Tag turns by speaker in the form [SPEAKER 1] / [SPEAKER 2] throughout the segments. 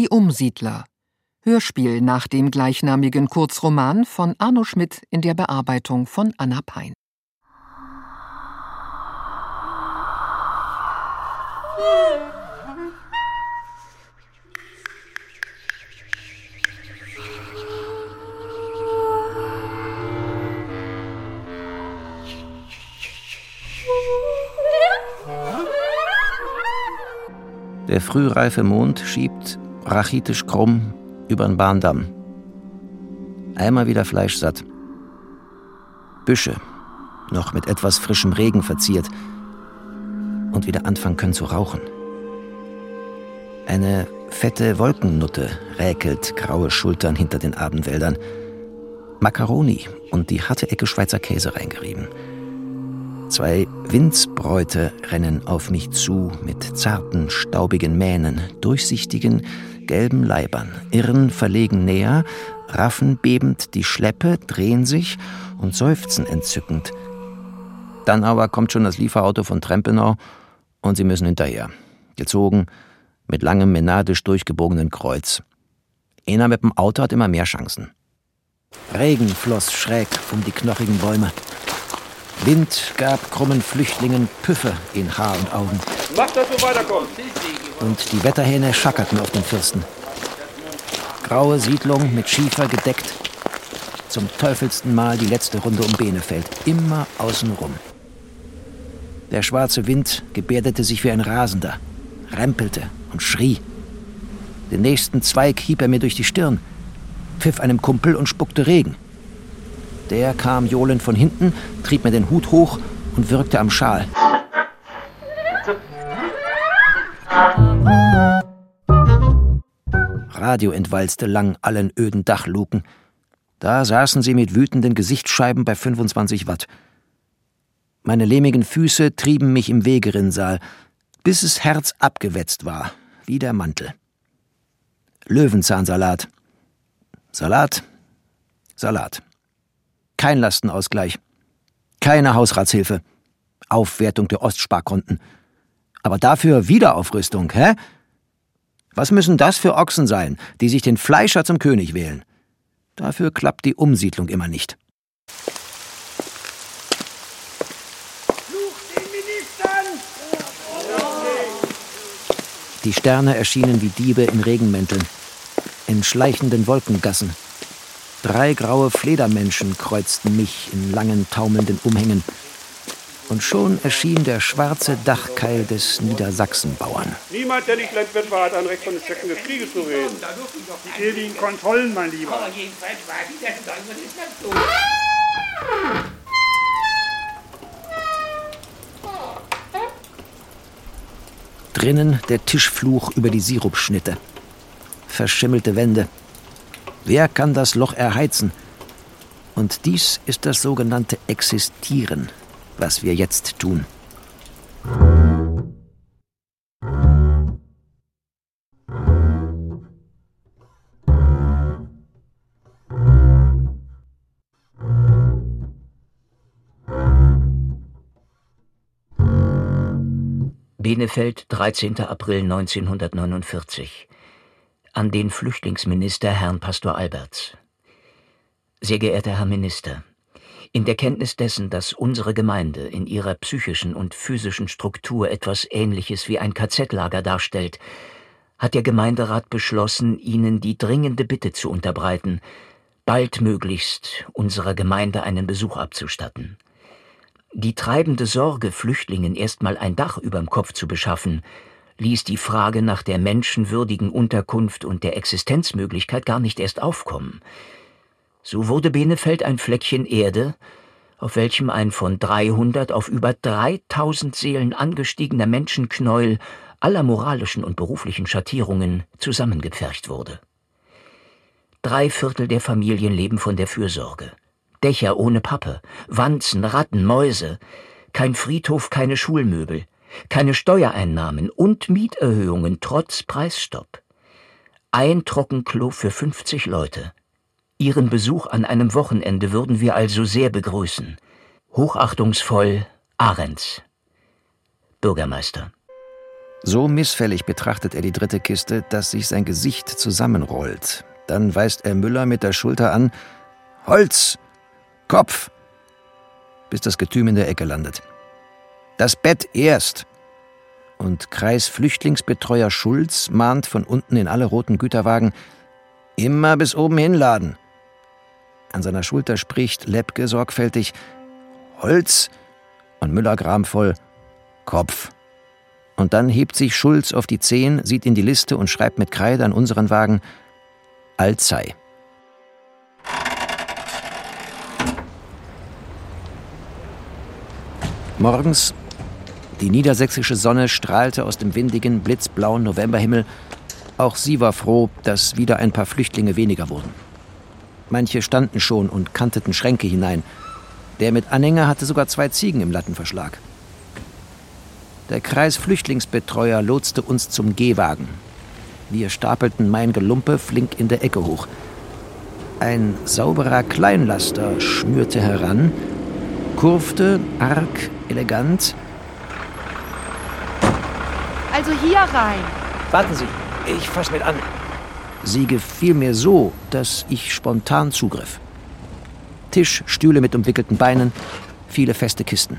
[SPEAKER 1] Die Umsiedler. Hörspiel nach dem gleichnamigen Kurzroman von Arno Schmidt in der Bearbeitung von Anna Pein.
[SPEAKER 2] Der frühreife Mond schiebt, rachitisch krumm, über den Bahndamm. Einmal wieder fleischsatt. Büsche, noch mit etwas frischem Regen verziert, und wieder anfangen können zu rauchen. Eine fette Wolkennutte räkelt graue Schultern hinter den Abendwäldern. Macaroni und die harte Ecke Schweizer Käse reingerieben. Zwei Windsbräute rennen auf mich zu mit zarten, staubigen Mähnen, durchsichtigen, gelben Leibern, irren verlegen näher, raffen bebend die Schleppe, drehen sich und seufzen entzückend. Dann aber kommt schon das Lieferauto von Trempenau und sie müssen hinterher. Gezogen, mit langem menadisch durchgebogenen Kreuz. Einer mit dem Auto hat immer mehr Chancen. Regen floss schräg um die knochigen Bäume. Wind gab krummen Flüchtlingen Püffe in Haar und Augen.
[SPEAKER 3] Macht, dass wir weiterkommen.
[SPEAKER 2] Und die Wetterhähne schackerten auf den Fürsten. Graue Siedlung mit Schiefer gedeckt. Zum teufelsten Mal die letzte Runde um Benefeld. Immer außenrum. Der schwarze Wind gebärdete sich wie ein Rasender, rempelte und schrie. Den nächsten Zweig hieb er mir durch die Stirn, pfiff einem Kumpel und spuckte Regen. Der kam johlend von hinten, trieb mir den Hut hoch und wirkte am Schal. Radio entwalzte lang allen öden Dachluken. Da saßen sie mit wütenden Gesichtsscheiben bei 25 Watt. Meine lehmigen Füße trieben mich im Wegerinnsaal, bis es Herz abgewetzt war, wie der Mantel. Löwenzahnsalat. Salat. Salat. Kein Lastenausgleich. Keine Hausratshilfe. Aufwertung der Ostsparkonten. Aber dafür Wiederaufrüstung, hä? Was müssen das für Ochsen sein, die sich den Fleischer zum König wählen? Dafür klappt die Umsiedlung immer nicht. Die Sterne erschienen wie Diebe in Regenmänteln, in schleichenden Wolkengassen. Drei graue Fledermenschen kreuzten mich in langen, taumelnden Umhängen. Und schon erschien der schwarze Dachkeil des Niedersachsenbauern.
[SPEAKER 3] Niemand, der nicht Landwirt war, hat ein Recht von den Stöcken des Krieges zu reden. Die ewigen Kontrollen, mein Lieber.
[SPEAKER 4] Aber jedenfalls war die das Deutschland ist das so.
[SPEAKER 2] Drinnen der Tischfluch über die Sirupschnitte. Verschimmelte Wände. Wer kann das Loch erheizen? Und dies ist das sogenannte Existieren, was wir jetzt tun.
[SPEAKER 5] Benefeld, 13. April 1949. An den Flüchtlingsminister Herrn Pastor Alberts. Sehr geehrter Herr Minister, in der Kenntnis dessen, dass unsere Gemeinde in ihrer psychischen und physischen Struktur etwas Ähnliches wie ein KZ-Lager darstellt, hat der Gemeinderat beschlossen, Ihnen die dringende Bitte zu unterbreiten, baldmöglichst unserer Gemeinde einen Besuch abzustatten. Die treibende Sorge, Flüchtlingen erstmal ein Dach überm Kopf zu beschaffen, ließ die Frage nach der menschenwürdigen Unterkunft und der Existenzmöglichkeit gar nicht erst aufkommen. So wurde Benefeld ein Fleckchen Erde, auf welchem ein von 300 auf über 3000 Seelen angestiegener Menschenknäuel aller moralischen und beruflichen Schattierungen zusammengepfercht wurde. Drei Viertel der Familien leben von der Fürsorge. Dächer ohne Pappe, Wanzen, Ratten, Mäuse, kein Friedhof, keine Schulmöbel, keine Steuereinnahmen und Mieterhöhungen trotz Preisstopp. Ein Trockenklo für 50 Leute. Ihren Besuch an einem Wochenende würden wir also sehr begrüßen. Hochachtungsvoll Ahrens. Bürgermeister.
[SPEAKER 2] So missfällig betrachtet er die dritte Kiste, dass sich sein Gesicht zusammenrollt. Dann weist er Müller mit der Schulter an: Holz! Kopf! Bis das Getüm in der Ecke landet. Das Bett erst! Und Kreisflüchtlingsbetreuer Schulz mahnt von unten in alle roten Güterwagen: Immer bis oben hinladen! An seiner Schulter spricht Lepke sorgfältig: Holz! Und Müller gramvoll: Kopf! Und dann hebt sich Schulz auf die Zehen, sieht in die Liste und schreibt mit Kreide an unseren Wagen Alzey. Morgens, die niedersächsische Sonne strahlte aus dem windigen, blitzblauen Novemberhimmel. Auch sie war froh, dass wieder ein paar Flüchtlinge weniger wurden. Manche standen schon und kanteten Schränke hinein. Der mit Anhänger hatte sogar zwei Ziegen im Lattenverschlag. Der Kreisflüchtlingsbetreuer lotste uns zum Gehwagen. Wir stapelten mein Gelumpe flink in der Ecke hoch. Ein sauberer Kleinlaster schnürte heran, kurfte arg elegant.
[SPEAKER 6] Also hier rein.
[SPEAKER 2] Warten Sie, ich fass mit an. Sie gefiel mir so, dass ich spontan zugriff. Tisch, Stühle mit umwickelten Beinen, viele feste Kisten.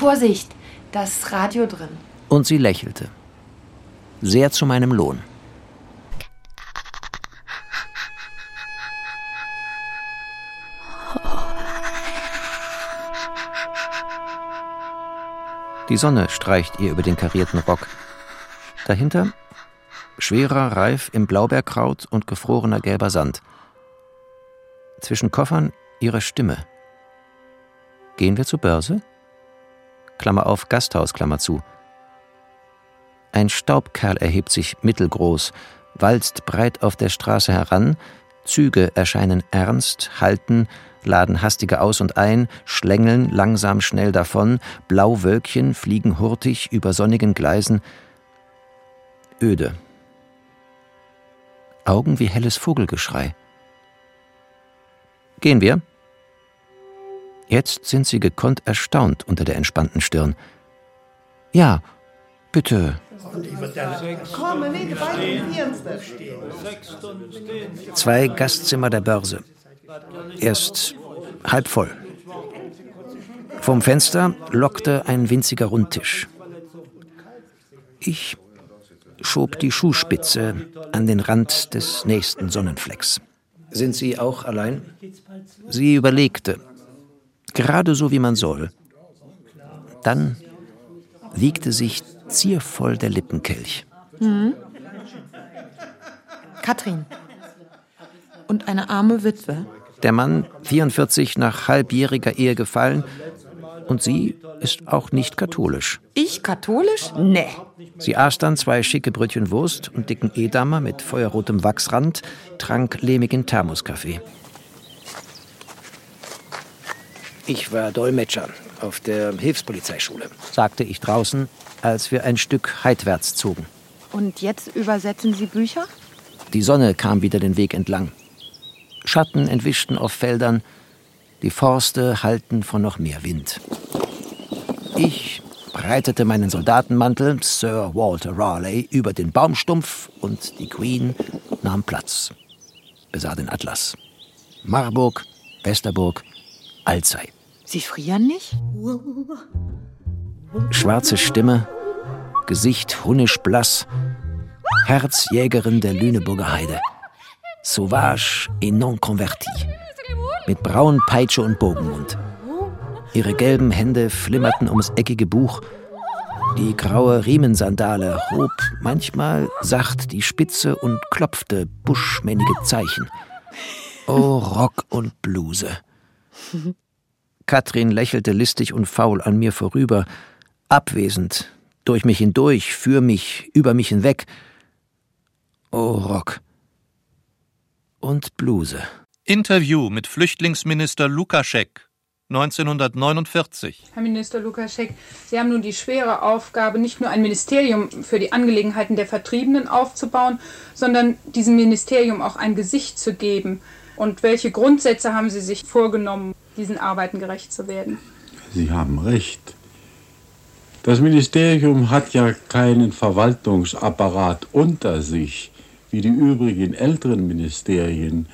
[SPEAKER 6] Vorsicht, das Radio drin.
[SPEAKER 2] Und sie lächelte. Sehr zu meinem Lohn. Die Sonne streicht ihr über den karierten Rock. Dahinter schwerer Reif im Blaubeerkraut und gefrorener gelber Sand. Zwischen Koffern ihre Stimme. Gehen wir zur Börse? Klammer auf, Gasthaus, Klammer zu. Ein Staubkerl erhebt sich mittelgroß, walzt breit auf der Straße heran, Züge erscheinen ernst, halten, laden hastige aus und ein, schlängeln langsam schnell davon, Blauwölkchen fliegen hurtig über sonnigen Gleisen. Öde. Augen wie helles Vogelgeschrei. Gehen wir? Jetzt sind sie gekonnt erstaunt unter der entspannten Stirn. Ja, bitte. Zwei Gastzimmer der Börse. Erst halb voll. Vom Fenster lockte ein winziger Rundtisch. Ich schob die Schuhspitze an den Rand des nächsten Sonnenflecks. Sind Sie auch allein? Sie überlegte, gerade so wie man soll. Dann wiegte sich ziervoll der Lippenkelch.
[SPEAKER 6] Hm. Katrin. Und eine arme Witwe.
[SPEAKER 2] Der Mann, 44, nach halbjähriger Ehe gefallen. Und sie ist auch nicht katholisch.
[SPEAKER 6] Ich katholisch? Nee.
[SPEAKER 2] Sie aß dann zwei schicke Brötchen Wurst und dicken Edamer mit feuerrotem Wachsrand, trank lehmigen Thermoskaffee. Ich war Dolmetscher auf der Hilfspolizeischule, sagte ich draußen, als wir ein Stück heidwärts zogen.
[SPEAKER 6] Und jetzt übersetzen Sie Bücher?
[SPEAKER 2] Die Sonne kam wieder den Weg entlang. Schatten entwischten auf Feldern, die Forste hallten von noch mehr Wind. Ich breitete meinen Soldatenmantel, Sir Walter Raleigh, über den Baumstumpf und die Queen nahm Platz, besah den Atlas. Marburg, Westerburg, Alzey.
[SPEAKER 6] Sie frieren nicht?
[SPEAKER 2] Schwarze Stimme, Gesicht hunnisch blass, Herzjägerin der Lüneburger Heide. Sauvage et non converti. Mit braunen Peitsche und Bogenmund. Ihre gelben Hände flimmerten ums eckige Buch. Die graue Riemensandale hob manchmal sacht die Spitze und klopfte buschmännige Zeichen. Oh, Rock und Bluse. Katrin lächelte listig und faul an mir vorüber, abwesend, durch mich hindurch, für mich, über mich hinweg. Oh, Rock. Und Bluse.
[SPEAKER 7] Interview mit Flüchtlingsminister Lukaschek 1949.
[SPEAKER 8] Herr Minister Lukaschek, Sie haben nun die schwere Aufgabe, nicht nur ein Ministerium für die Angelegenheiten der Vertriebenen aufzubauen, sondern diesem Ministerium auch ein Gesicht zu geben. Und welche Grundsätze haben Sie sich vorgenommen, diesen Arbeiten gerecht zu werden?
[SPEAKER 9] Sie haben recht. Das Ministerium hat ja keinen Verwaltungsapparat unter sich, wie die übrigen älteren Ministerien,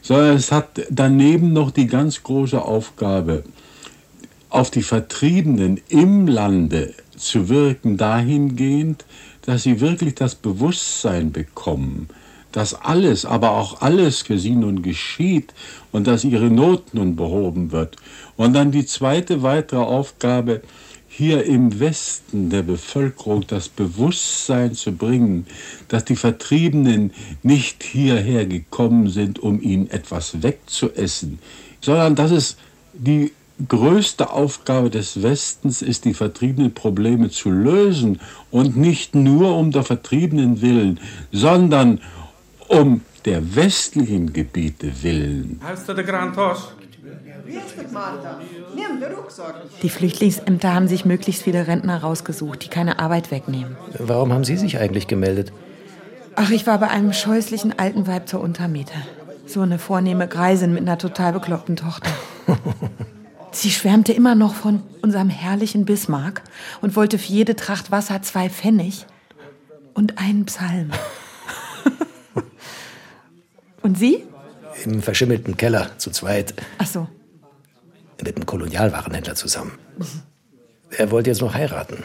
[SPEAKER 9] sondern es hat daneben noch die ganz große Aufgabe, auf die Vertriebenen im Lande zu wirken, dahingehend, dass sie wirklich das Bewusstsein bekommen, dass alles, aber auch alles für sie nun geschieht und dass ihre Not nun behoben wird. Und dann die zweite weitere Aufgabe, hier im Westen der Bevölkerung das Bewusstsein zu bringen, dass die Vertriebenen nicht hierher gekommen sind, um ihnen etwas wegzuessen, sondern dass es die größte Aufgabe des Westens ist, die vertriebenen Probleme zu lösen und nicht nur um der Vertriebenen willen, sondern um der westlichen Gebiete willen.
[SPEAKER 10] Hast du den Grand Tosch?
[SPEAKER 6] Die Flüchtlingsämter haben sich möglichst viele Rentner rausgesucht, die keine Arbeit wegnehmen.
[SPEAKER 2] Warum haben Sie sich eigentlich gemeldet?
[SPEAKER 6] Ach, ich war bei einem scheußlichen alten Weib zur Untermiete. So eine vornehme Greisin mit einer total bekloppten Tochter. Sie schwärmte immer noch von unserem herrlichen Bismarck und wollte für jede Tracht Wasser zwei Pfennig und einen Psalm. und Sie?
[SPEAKER 2] Im verschimmelten Keller, zu zweit.
[SPEAKER 6] Ach so.
[SPEAKER 2] Mit einem Kolonialwarenhändler zusammen. Er wollte jetzt noch heiraten.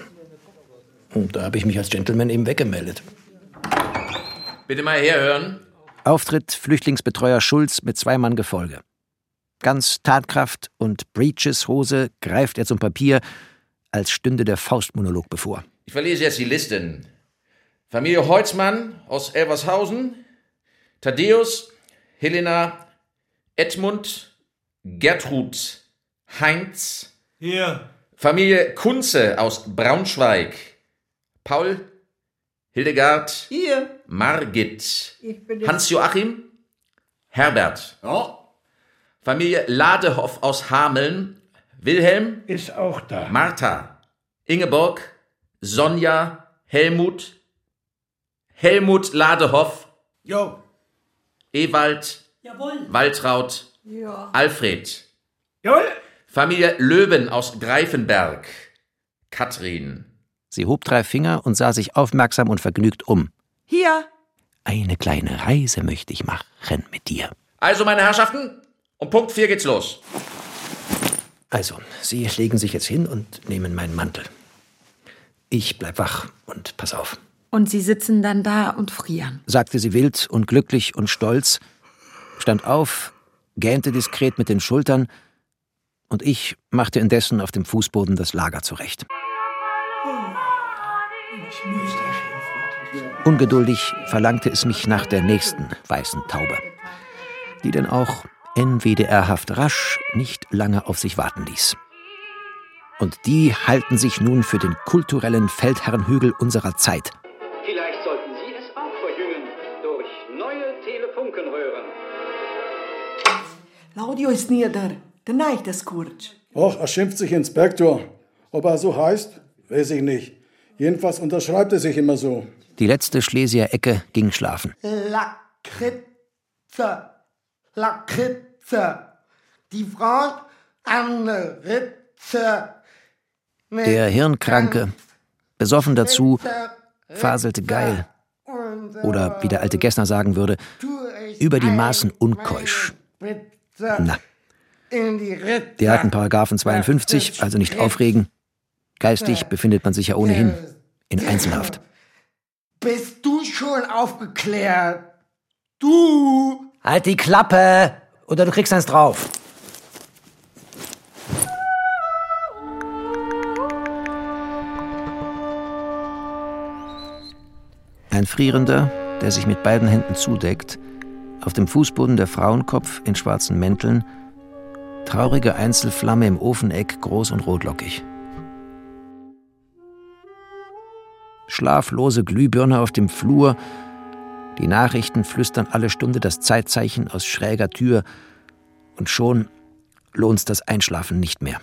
[SPEAKER 2] Und da habe ich mich als Gentleman eben weggemeldet.
[SPEAKER 11] Bitte mal herhören.
[SPEAKER 2] Auftritt Flüchtlingsbetreuer Schulz mit zwei Mann Gefolge. Ganz Tatkraft und Breeches-Hose greift er zum Papier, als stünde der Faustmonolog bevor.
[SPEAKER 11] Ich verlese jetzt die Listen. Familie Holzmann aus Elvershausen, Thaddeus, Helena, Edmund, Gertrud, Heinz.
[SPEAKER 10] Hier.
[SPEAKER 11] Familie Kunze aus Braunschweig, Paul, Hildegard,
[SPEAKER 12] Hier.
[SPEAKER 11] Margit,
[SPEAKER 12] Ich bin der-
[SPEAKER 11] Hans-Joachim, Herbert.
[SPEAKER 12] Ja.
[SPEAKER 11] Familie Ladehoff aus Hameln, Wilhelm,
[SPEAKER 10] Ist auch da.
[SPEAKER 11] Martha, Ingeborg, Sonja, Helmut, Helmut Ladehoff,
[SPEAKER 10] Jo.
[SPEAKER 11] Ewald,
[SPEAKER 12] Jawohl.
[SPEAKER 11] Waltraud,
[SPEAKER 12] Ja.
[SPEAKER 11] Alfred.
[SPEAKER 10] Jawohl.
[SPEAKER 11] Familie Löwen aus Greifenberg, Katrin.
[SPEAKER 2] Sie hob drei Finger und sah sich aufmerksam und vergnügt um.
[SPEAKER 6] Hier.
[SPEAKER 2] Eine kleine Reise möchte ich machen mit dir.
[SPEAKER 11] Also, meine Herrschaften, um Punkt 4 geht's los.
[SPEAKER 2] Also, Sie legen sich jetzt hin und nehmen meinen Mantel. Ich bleib wach und pass auf,
[SPEAKER 6] Und Sie sitzen dann da und frieren.
[SPEAKER 2] sagte sie wild und glücklich und stolz, stand auf, gähnte diskret mit den Schultern, und ich machte indessen auf dem Fußboden das Lager zurecht. Ungeduldig verlangte es mich nach der nächsten weißen Taube, die denn auch NWDR-haft rasch nicht lange auf sich warten ließ. Und die halten sich nun für den kulturellen Feldherrnhügel unserer Zeit.
[SPEAKER 13] Vielleicht sollten Sie es auch verjüngen durch neue Telefunkenröhren.
[SPEAKER 12] Claudio ist nieder. Der neigt es kurz.
[SPEAKER 14] Och, er schimpft sich Inspektor. Ob er so heißt, weiß ich nicht. Jedenfalls unterschreibt er sich immer so.
[SPEAKER 2] Die letzte Schlesier Ecke ging schlafen.
[SPEAKER 15] Lakritze. Lakritze. Die Frau Anne Ritze.
[SPEAKER 2] Der Hirnkranke, besoffen dazu, faselte geil. Oder, wie der alte Gessner sagen würde, über die Maßen unkeusch. Na,
[SPEAKER 15] die Ritze.
[SPEAKER 2] der hatten Paragraphen 52, also nicht aufregen. Geistig befindet man sich ja ohnehin in Einzelhaft.
[SPEAKER 15] Bist du schon aufgeklärt? Du!
[SPEAKER 2] Halt die Klappe, oder du kriegst eins drauf. Ein Frierender, der sich mit beiden Händen zudeckt, auf dem Fußboden der Frauenkopf in schwarzen Mänteln, traurige Einzelflamme im Ofeneck groß und rotlockig. Schlaflose Glühbirne auf dem Flur, die Nachrichten flüstern alle Stunde das Zeitzeichen aus schräger Tür und schon lohnt's das Einschlafen nicht mehr.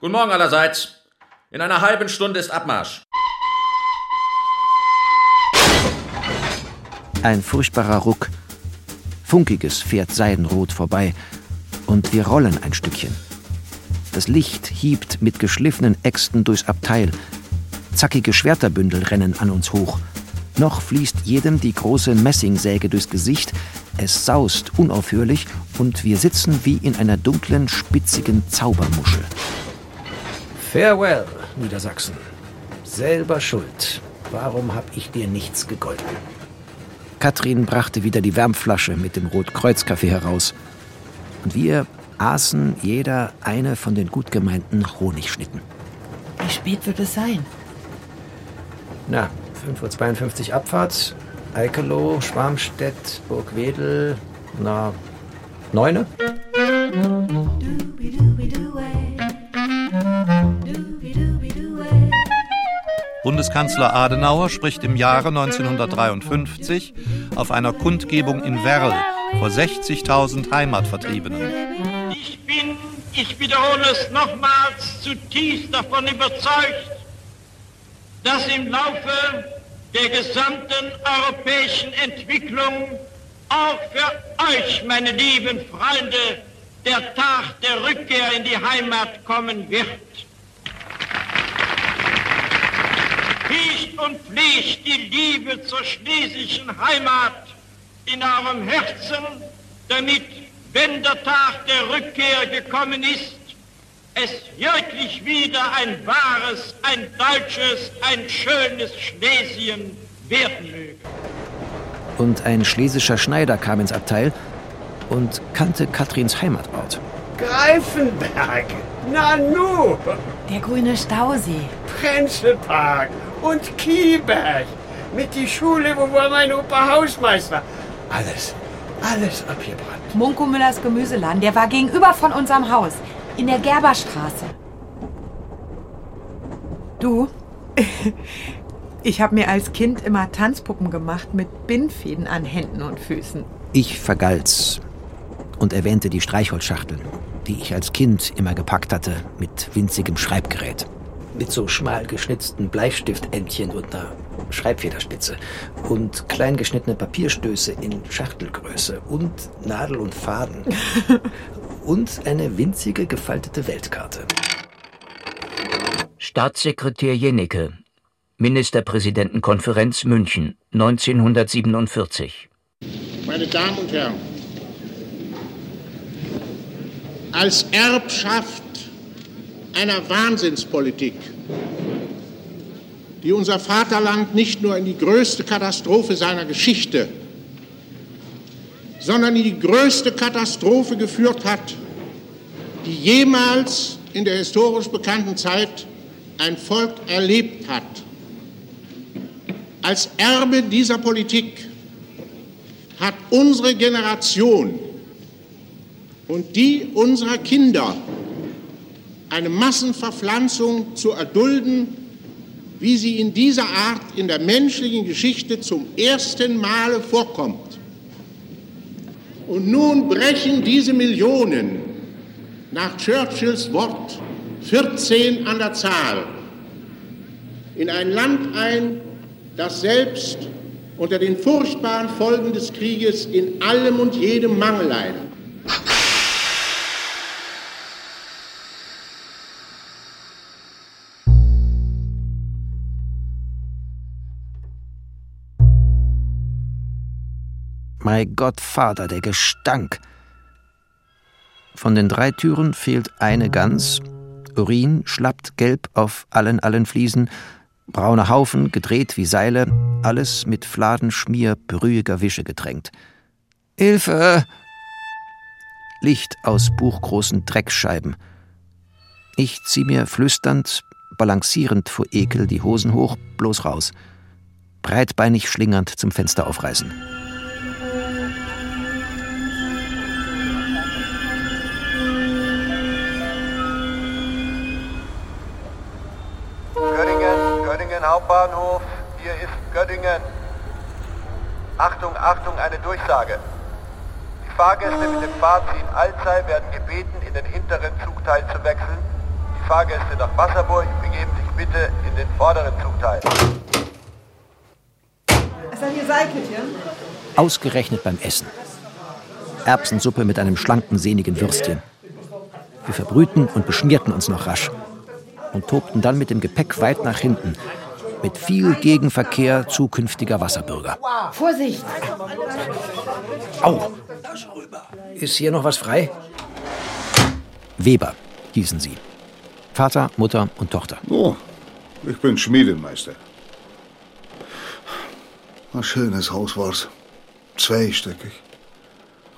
[SPEAKER 11] Guten Morgen allerseits. In einer halben Stunde ist Abmarsch.
[SPEAKER 2] Ein furchtbarer Ruck. Funkiges fährt seidenrot vorbei Und wir rollen ein Stückchen. Das Licht hiebt mit geschliffenen Äxten durchs Abteil. Zackige Schwerterbündel rennen an uns hoch. Noch fließt jedem die große Messingsäge durchs Gesicht. Es saust unaufhörlich und wir sitzen wie in einer dunklen, spitzigen Zaubermuschel. Farewell, Niedersachsen. Selber schuld. Warum hab ich dir nichts gegolten? Katrin brachte wieder die Wärmflasche mit dem Rotkreuzkaffee heraus. Und wir aßen jeder eine von den gut gemeinten Honigschnitten.
[SPEAKER 6] Wie spät wird es sein?
[SPEAKER 2] Na, 5.52 Uhr Abfahrt. Eikelow, Schwarmstedt, Burgwedel. Na, neune?
[SPEAKER 7] Bundeskanzler Adenauer spricht im Jahre 1953 auf einer Kundgebung in Werl vor 60.000 Heimatvertriebenen.
[SPEAKER 16] Ich bin, ich wiederhole es nochmals, zutiefst davon überzeugt, dass im Laufe der gesamten europäischen Entwicklung auch für euch, meine lieben Freunde, der Tag der Rückkehr in die Heimat kommen wird. Pflicht und Pflicht die Liebe zur schlesischen Heimat in eurem Herzen, damit, wenn der Tag der Rückkehr gekommen ist, es wirklich wieder ein wahres, ein deutsches, ein schönes Schlesien werden möge.
[SPEAKER 2] Und ein schlesischer Schneider kam ins Abteil und kannte Katrins Heimatort.
[SPEAKER 15] Greifenberg, Nanu,
[SPEAKER 6] Der grüne Stausee.
[SPEAKER 15] Prenzelpark und Kieberg. Mit die Schule, wo war mein Opa Hausmeister. Alles, alles abgebrannt.
[SPEAKER 6] Munko Müllers Gemüseladen, der war gegenüber von unserem Haus. In der Gerberstraße. Du, ich habe mir als Kind immer Tanzpuppen gemacht mit Bindfäden an Händen und Füßen.
[SPEAKER 2] Ich vergalz und erwähnte die Streichholzschachteln, die ich als Kind immer gepackt hatte mit winzigem Schreibgerät. Mit so schmal geschnitzten Bleistiftendchen und einer Schreibfederspitze und klein geschnittene Papierstöße in Schachtelgröße und Nadel und Faden und eine winzige gefaltete Weltkarte.
[SPEAKER 5] Staatssekretär Jennecke, Ministerpräsidentenkonferenz München, 1947.
[SPEAKER 17] Meine Damen und Herren, als Erbschaft einer Wahnsinnspolitik, die unser Vaterland nicht nur in die größte Katastrophe seiner Geschichte, sondern in die größte Katastrophe geführt hat, die jemals in der historisch bekannten Zeit ein Volk erlebt hat. Als Erbe dieser Politik hat unsere Generation und die unserer Kinder eine Massenverpflanzung zu erdulden, wie sie in dieser Art in der menschlichen Geschichte zum ersten Male vorkommt. Und nun brechen diese Millionen nach Churchills Wort 14 an der Zahl in ein Land ein, das selbst unter den furchtbaren Folgen des Krieges in allem und jedem Mangel leidet.
[SPEAKER 2] Gott, Vater, der Gestank. Von den drei Türen fehlt eine ganz. Urin schlappt gelb auf allen, allen Fliesen. Brauner Haufen, gedreht wie Seile. Alles mit Fladenschmier brühiger Wische getränkt. Hilfe! Licht aus buchgroßen Dreckscheiben. Ich zieh mir flüsternd, balancierend vor Ekel die Hosen hoch, bloß raus. Breitbeinig schlingernd zum Fenster aufreißen.
[SPEAKER 18] Hauptbahnhof, hier ist Göttingen. Achtung, Achtung, eine Durchsage. Die Fahrgäste mit dem Fahrziel Alzey werden gebeten, in den hinteren Zugteil zu wechseln. Die Fahrgäste nach Wasserburg begeben sich bitte in den vorderen Zugteil.
[SPEAKER 2] Ausgerechnet beim Essen. Erbsensuppe mit einem schlanken, sehnigen Würstchen. Wir verbrühten und beschmierten uns noch rasch und tobten dann mit dem Gepäck weit nach hinten, mit viel Gegenverkehr zukünftiger Wasserbürger.
[SPEAKER 6] Vorsicht!
[SPEAKER 2] Au! Ist hier noch was frei? Weber hießen sie. Vater, Mutter und Tochter.
[SPEAKER 19] Oh, ich bin Schmiedemeister. Ein schönes Haus war's. Zweistöckig.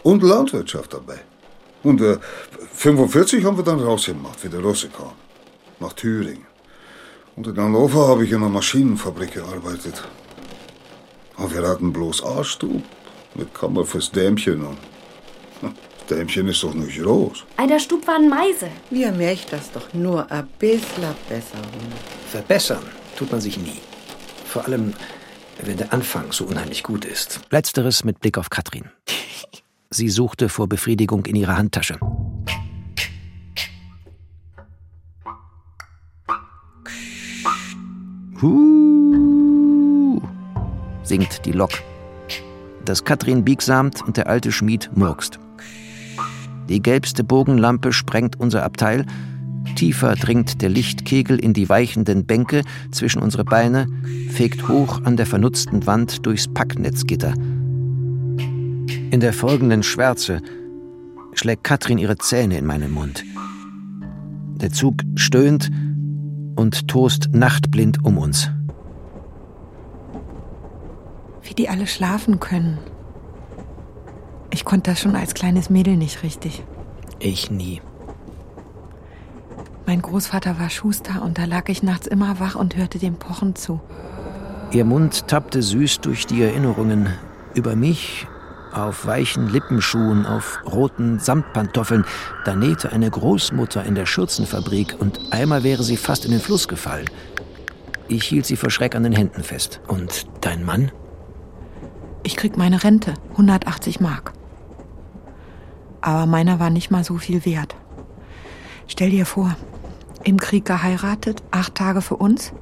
[SPEAKER 19] Und Landwirtschaft dabei. Und äh, 45 haben wir dann rausgemacht, wie der Russe kam. Nach Thüringen. Und in Hannover habe ich in einer Maschinenfabrik gearbeitet. Aber wir hatten bloß Arschstub mit Kammer fürs Dämchen. Und Dämchen ist doch nicht groß.
[SPEAKER 20] Einer Stub war ein Meise.
[SPEAKER 12] Wir möchten das doch nur ein bisschen besser.
[SPEAKER 2] Verbessern tut man sich nie. Vor allem, wenn der Anfang so unheimlich gut ist. Letzteres mit Blick auf Katrin. Sie suchte vor Befriedigung in ihrer Handtasche. Huh, singt die Lok. Das Katrin biegsamt und der alte Schmied murkst. Die gelbste Bogenlampe sprengt unser Abteil. Tiefer dringt der Lichtkegel in die weichenden Bänke zwischen unsere Beine, fegt hoch an der vernutzten Wand durchs Packnetzgitter. In der folgenden Schwärze schlägt Katrin ihre Zähne in meinen Mund. Der Zug stöhnt und tost nachtblind um uns.
[SPEAKER 6] Wie die alle schlafen können. Ich konnte das schon als kleines Mädel nicht richtig.
[SPEAKER 2] Ich nie.
[SPEAKER 6] Mein Großvater war Schuster und da lag ich nachts immer wach und hörte dem Pochen zu.
[SPEAKER 2] Ihr Mund tappte süß durch die Erinnerungen über mich, auf weichen Lippenschuhen, auf roten Samtpantoffeln. Da nähte eine Großmutter in der Schürzenfabrik und einmal wäre sie fast in den Fluss gefallen. Ich hielt sie vor Schreck an den Händen fest. Und dein Mann?
[SPEAKER 6] Ich krieg meine Rente, 180 Mark. Aber meiner war nicht mal so viel wert. Stell dir vor, im Krieg geheiratet, acht Tage für uns.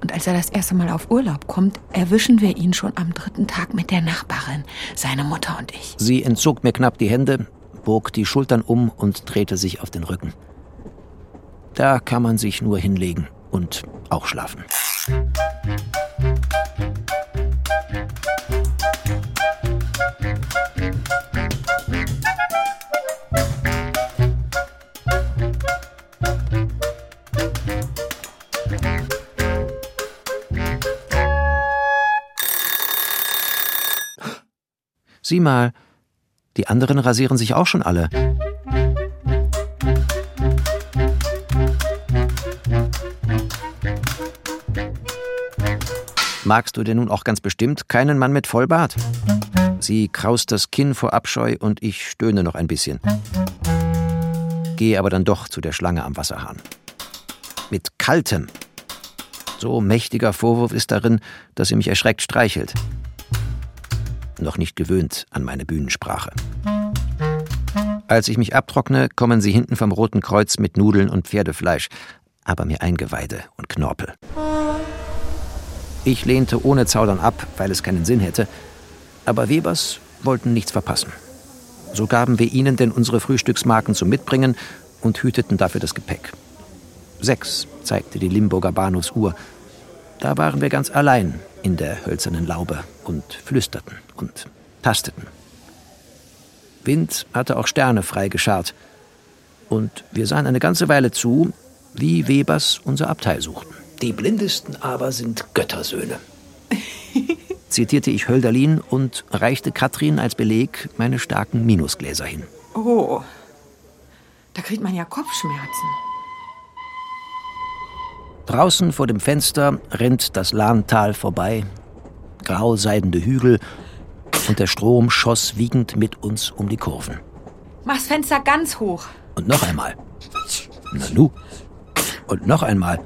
[SPEAKER 6] Und als er das erste Mal auf Urlaub kommt, erwischen wir ihn schon am dritten Tag mit der Nachbarin, seine Mutter und ich.
[SPEAKER 2] Sie entzog mir knapp die Hände, bog die Schultern um und drehte sich auf den Rücken. Da kann man sich nur hinlegen und auch schlafen. Sieh mal, die anderen rasieren sich auch schon alle. Magst du denn nun auch ganz bestimmt keinen Mann mit Vollbart? Sie kraust das Kinn vor Abscheu und ich stöhne noch ein bisschen. Gehe aber dann doch zu der Schlange am Wasserhahn. Mit kaltem. So mächtiger Vorwurf ist darin, dass sie mich erschreckt streichelt noch nicht gewöhnt an meine Bühnensprache. Als ich mich abtrockne, kommen sie hinten vom Roten Kreuz mit Nudeln und Pferdefleisch, aber mir Eingeweide und Knorpel. Ich lehnte ohne Zaudern ab, weil es keinen Sinn hätte, aber Webers wollten nichts verpassen. So gaben wir ihnen denn unsere Frühstücksmarken zum Mitbringen und hüteten dafür das Gepäck. Sechs zeigte die Limburger Bahnhofsuhr. Da waren wir ganz allein in der hölzernen Laube und flüsterten und tasteten. Wind hatte auch Sterne freigescharrt. Und wir sahen eine ganze Weile zu, wie Webers unser Abteil suchten. Die Blindesten aber sind Göttersöhne. Zitierte ich Hölderlin und reichte Katrin als Beleg meine starken Minusgläser hin.
[SPEAKER 6] Oh, da kriegt man ja Kopfschmerzen.
[SPEAKER 2] Draußen vor dem Fenster rennt das Lahntal vorbei. Grau seidende Hügel und der Strom schoss wiegend mit uns um die Kurven.
[SPEAKER 6] Mach's Fenster ganz hoch.
[SPEAKER 2] Und noch einmal. Nanu. Und noch einmal.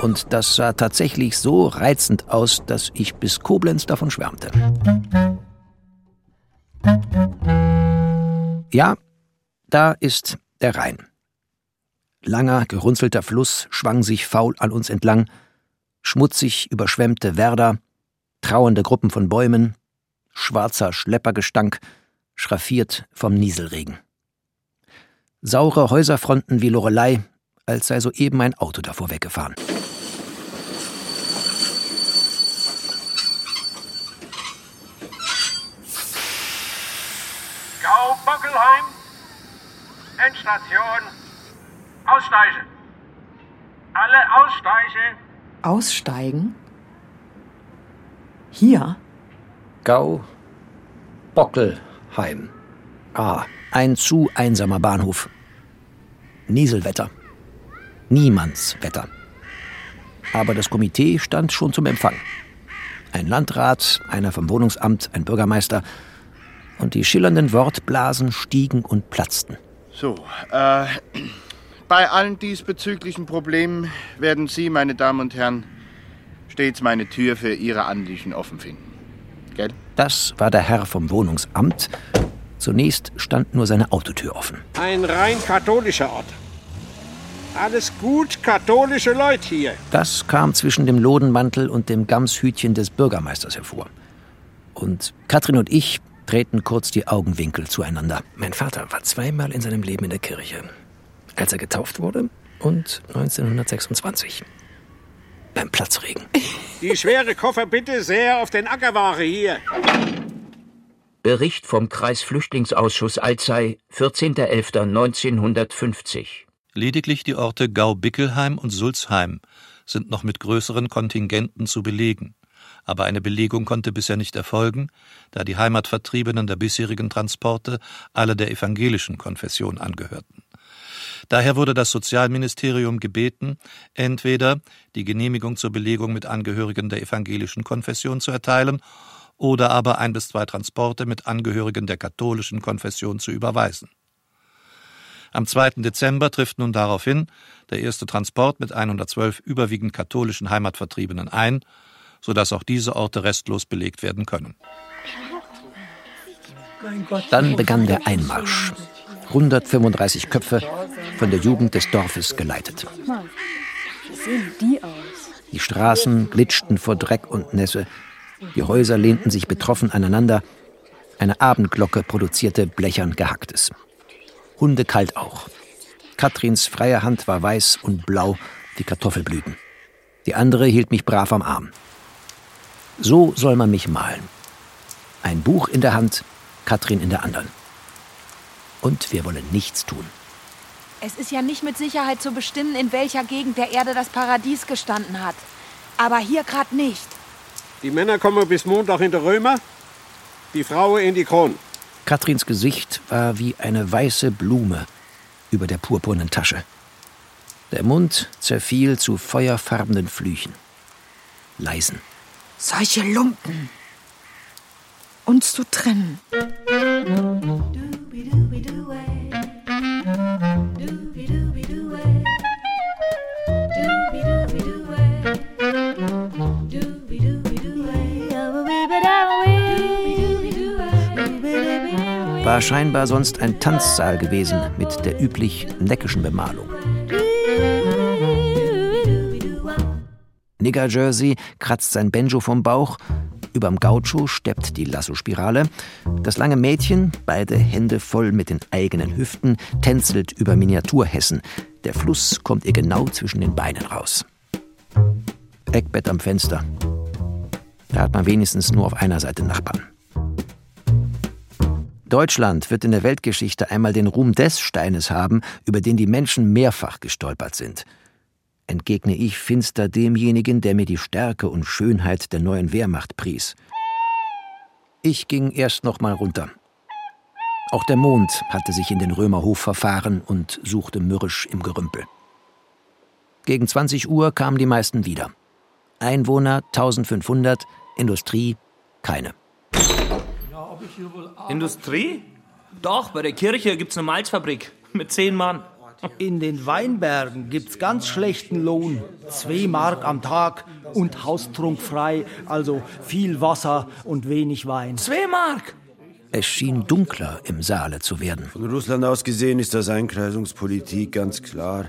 [SPEAKER 2] Und das sah tatsächlich so reizend aus, dass ich bis Koblenz davon schwärmte. Ja, da ist der Rhein. Langer, gerunzelter Fluss schwang sich faul an uns entlang, schmutzig überschwemmte Werder, trauernde Gruppen von Bäumen, schwarzer Schleppergestank, schraffiert vom Nieselregen. Saure Häuserfronten wie Lorelei, als sei soeben ein Auto davor weggefahren.
[SPEAKER 20] Gau Bockelheim, Endstation, aussteigen. Alle aussteigen.
[SPEAKER 6] Aussteigen? Hier?
[SPEAKER 2] Gau Bockelheim. Ah, ein zu einsamer Bahnhof. Nieselwetter. Niemandswetter. Aber das Komitee stand schon zum Empfang. Ein Landrat, einer vom Wohnungsamt, ein Bürgermeister. Und die schillernden Wortblasen stiegen und platzten.
[SPEAKER 21] So, äh, bei allen diesbezüglichen Problemen werden Sie, meine Damen und Herren, stets meine Tür für Ihre Anliegen offen finden. Gell?
[SPEAKER 2] Das war der Herr vom Wohnungsamt. Zunächst stand nur seine Autotür offen.
[SPEAKER 15] Ein rein katholischer Ort. Alles gut katholische Leute hier.
[SPEAKER 2] Das kam zwischen dem Lodenmantel und dem Gamshütchen des Bürgermeisters hervor. Und Katrin und ich drehten kurz die Augenwinkel zueinander. Mein Vater war zweimal in seinem Leben in der Kirche. Als er getauft wurde und 1926. Beim Platzregen.
[SPEAKER 15] Die schwere Koffer bitte sehr auf den Ackerware hier.
[SPEAKER 5] Bericht vom Kreisflüchtlingsausschuss Alzey, 14.11.1950.
[SPEAKER 7] Lediglich die Orte Gau-Bickelheim und Sulzheim sind noch mit größeren Kontingenten zu belegen. Aber eine Belegung konnte bisher nicht erfolgen, da die Heimatvertriebenen der bisherigen Transporte alle der evangelischen Konfession angehörten. Daher wurde das Sozialministerium gebeten, entweder die Genehmigung zur Belegung mit Angehörigen der evangelischen Konfession zu erteilen oder aber ein bis zwei Transporte mit Angehörigen der katholischen Konfession zu überweisen. Am 2. Dezember trifft nun daraufhin der erste Transport mit 112 überwiegend katholischen Heimatvertriebenen ein, sodass auch diese Orte restlos belegt werden können.
[SPEAKER 2] Dann begann der Einmarsch. 135 Köpfe von der Jugend des Dorfes geleitet.
[SPEAKER 22] Die?
[SPEAKER 2] Die Straßen glitschten vor Dreck und Nässe. Die Häuser lehnten sich betroffen aneinander. Eine Abendglocke produzierte blechern Gehacktes. Hunde kalt auch. Katrins freie Hand war weiß und blau wie Kartoffelblüten. Die andere hielt mich brav am Arm. So soll man mich malen. Ein Buch in der Hand, Katrin in der anderen. Und wir wollen nichts tun.
[SPEAKER 6] Es ist ja nicht mit Sicherheit zu bestimmen, in welcher Gegend der Erde das Paradies gestanden hat. Aber hier gerade nicht.
[SPEAKER 15] Die Männer kommen bis Montag in die Römer, die Frauen in die Kron.
[SPEAKER 2] Katrins Gesicht war wie eine weiße Blume über der purpurnen Tasche. Der Mund zerfiel zu feuerfarbenen Flüchen. Leisen.
[SPEAKER 6] Solche Lumpen. Uns zu trennen.
[SPEAKER 2] War scheinbar sonst ein Tanzsaal gewesen mit der üblich neckischen Bemalung. Nigger Jersey kratzt sein Banjo vom Bauch, überm Gaucho steppt die Lassospirale. Das lange Mädchen, beide Hände voll mit den eigenen Hüften, tänzelt über Miniaturhessen. Der Fluss kommt ihr genau zwischen den Beinen raus. Eckbett am Fenster. Da hat man wenigstens nur auf einer Seite Nachbarn. Deutschland wird in der Weltgeschichte einmal den Ruhm des Steines haben, über den die Menschen mehrfach gestolpert sind. Entgegne ich finster demjenigen, der mir die Stärke und Schönheit der neuen Wehrmacht pries. Ich ging erst noch mal runter. Auch der Mond hatte sich in den Römerhof verfahren und suchte mürrisch im Gerümpel. Gegen 20 Uhr kamen die meisten wieder. Einwohner 1500, Industrie keine.
[SPEAKER 23] Industrie? Doch, bei der Kirche gibt's eine Malzfabrik mit zehn Mann.
[SPEAKER 24] In den Weinbergen gibt's ganz schlechten Lohn. Zwei Mark am Tag und haustrunkfrei, also viel Wasser und wenig Wein.
[SPEAKER 23] Zwei Mark?
[SPEAKER 2] Es schien dunkler im Saale zu werden.
[SPEAKER 25] Von Russland aus gesehen ist das Einkreisungspolitik ganz klar.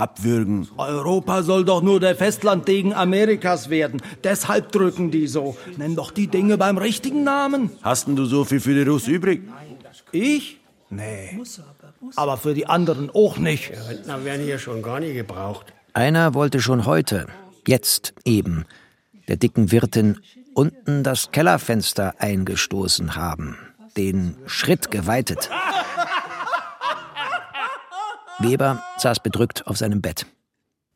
[SPEAKER 25] Abwürgen.
[SPEAKER 24] Europa soll doch nur der Festlanddegen Amerikas werden. Deshalb drücken die so. Nenn doch die Dinge beim richtigen Namen.
[SPEAKER 25] Hast denn du so viel für die Russ übrig?
[SPEAKER 24] Ich? Nee. Aber für die anderen auch nicht.
[SPEAKER 15] Rentner werden hier schon gar nicht gebraucht.
[SPEAKER 2] Einer wollte schon heute, jetzt eben, der dicken Wirtin unten das Kellerfenster eingestoßen haben, den Schritt geweitet. Weber saß bedrückt auf seinem Bett.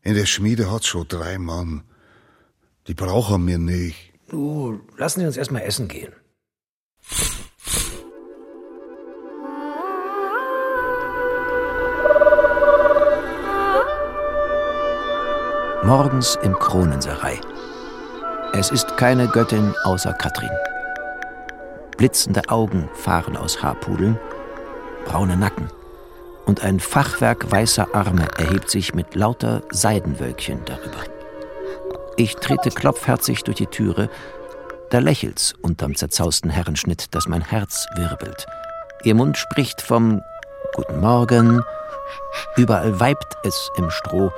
[SPEAKER 19] In der Schmiede hat's schon drei Mann. Die brauchen wir nicht.
[SPEAKER 2] Du, lassen Sie uns erstmal essen gehen. Morgens im Kronenserei. Es ist keine Göttin außer Katrin. Blitzende Augen fahren aus Haarpudeln, braune Nacken und ein Fachwerk weißer Arme erhebt sich mit lauter Seidenwölkchen darüber. Ich trete klopfherzig durch die Türe, da lächelt's unterm zerzausten Herrenschnitt, dass mein Herz wirbelt. Ihr Mund spricht vom Guten Morgen, überall weibt es im Stroh,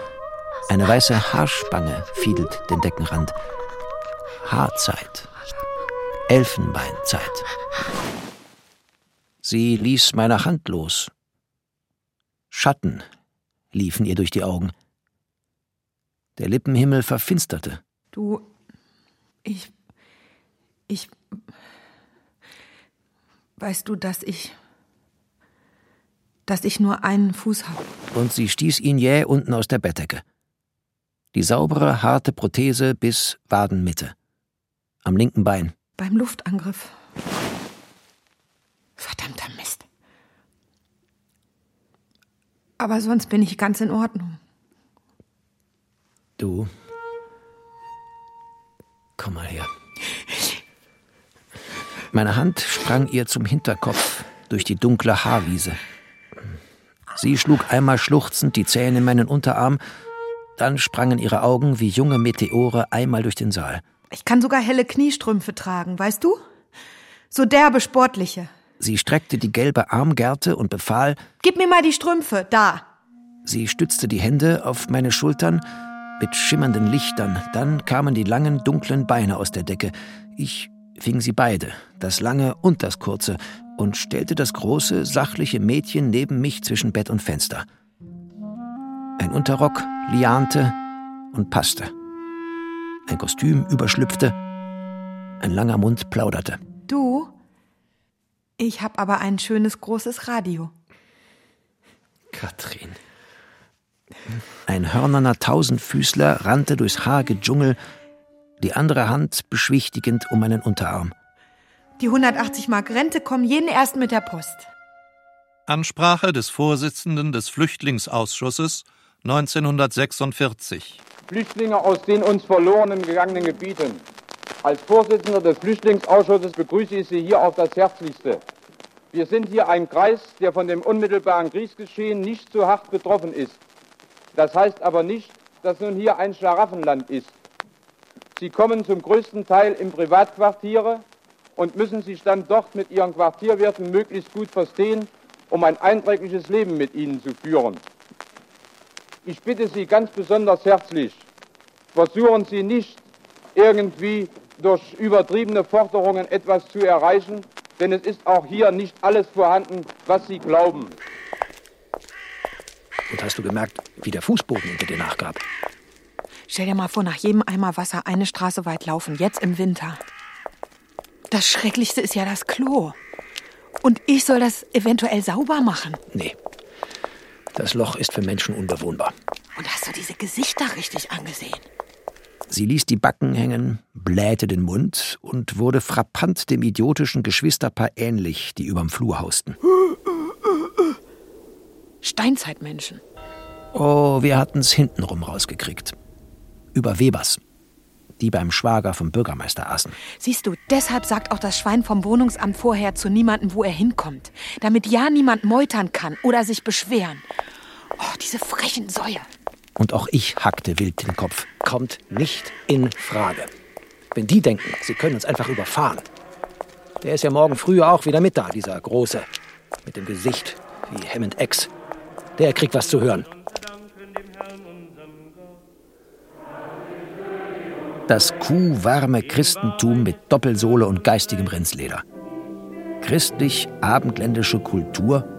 [SPEAKER 2] eine weiße Haarspange fiedelt den Deckenrand. Haarzeit. Elfenbeinzeit. Sie ließ meine Hand los. Schatten liefen ihr durch die Augen. Der Lippenhimmel verfinsterte.
[SPEAKER 6] Du, ich, ich, weißt du, dass ich, dass ich nur einen Fuß habe.
[SPEAKER 2] Und sie stieß ihn jäh unten aus der Bettdecke. Die saubere, harte Prothese bis Wadenmitte. Am linken Bein.
[SPEAKER 6] Beim Luftangriff. Verdammter Aber sonst bin ich ganz in Ordnung.
[SPEAKER 2] Du. Komm mal her. Meine Hand sprang ihr zum Hinterkopf durch die dunkle Haarwiese. Sie schlug einmal schluchzend die Zähne in meinen Unterarm, dann sprangen ihre Augen wie junge Meteore einmal durch den Saal.
[SPEAKER 6] Ich kann sogar helle Kniestrümpfe tragen, weißt du? So derbe sportliche.
[SPEAKER 2] Sie streckte die gelbe Armgerte und befahl:
[SPEAKER 6] Gib mir mal die Strümpfe, da.
[SPEAKER 2] Sie stützte die Hände auf meine Schultern mit schimmernden Lichtern. Dann kamen die langen, dunklen Beine aus der Decke. Ich fing sie beide, das lange und das kurze, und stellte das große, sachliche Mädchen neben mich zwischen Bett und Fenster. Ein Unterrock liante und passte. Ein Kostüm überschlüpfte. Ein langer Mund plauderte.
[SPEAKER 6] Du? Ich hab aber ein schönes großes Radio.
[SPEAKER 2] Katrin. Ein hörnerner Tausendfüßler rannte durchs haarige Dschungel, die andere Hand beschwichtigend um meinen Unterarm.
[SPEAKER 6] Die 180 Mark Rente kommen jeden ersten mit der Post.
[SPEAKER 7] Ansprache des Vorsitzenden des Flüchtlingsausschusses 1946.
[SPEAKER 26] Flüchtlinge aus den uns verloren gegangenen Gebieten. Als Vorsitzender des Flüchtlingsausschusses begrüße ich Sie hier auf das Herzlichste. Wir sind hier ein Kreis, der von dem unmittelbaren Kriegsgeschehen nicht so hart betroffen ist. Das heißt aber nicht, dass nun hier ein Schlaraffenland ist. Sie kommen zum größten Teil in Privatquartiere und müssen sich dann dort mit ihren Quartierwirten möglichst gut verstehen, um ein einträgliches Leben mit ihnen zu führen. Ich bitte Sie ganz besonders herzlich, versuchen Sie nicht irgendwie durch übertriebene Forderungen etwas zu erreichen, denn es ist auch hier nicht alles vorhanden, was Sie glauben.
[SPEAKER 2] Und hast du gemerkt, wie der Fußboden unter dir nachgab?
[SPEAKER 6] Stell dir mal vor, nach jedem Eimer Wasser eine Straße weit laufen, jetzt im Winter. Das Schrecklichste ist ja das Klo. Und ich soll das eventuell sauber machen.
[SPEAKER 2] Nee. Das Loch ist für Menschen unbewohnbar.
[SPEAKER 6] Und hast du diese Gesichter richtig angesehen?
[SPEAKER 2] Sie ließ die Backen hängen, blähte den Mund und wurde frappant dem idiotischen Geschwisterpaar ähnlich, die überm Flur hausten.
[SPEAKER 6] Steinzeitmenschen.
[SPEAKER 2] Oh, wir hatten's hintenrum rausgekriegt. Über Webers. Die beim Schwager vom Bürgermeister aßen.
[SPEAKER 6] Siehst du, deshalb sagt auch das Schwein vom Wohnungsamt vorher zu niemandem, wo er hinkommt. Damit ja niemand meutern kann oder sich beschweren. Oh, diese frechen Säue.
[SPEAKER 2] Und auch ich hackte wild den Kopf. Kommt nicht in Frage. Wenn die denken, sie können uns einfach überfahren. Der ist ja morgen früh auch wieder mit da, dieser Große. Mit dem Gesicht wie Hammond X. Der kriegt was zu hören. Das kuhwarme Christentum mit Doppelsohle und geistigem Rindsleder. christlich-abendländische Kultur?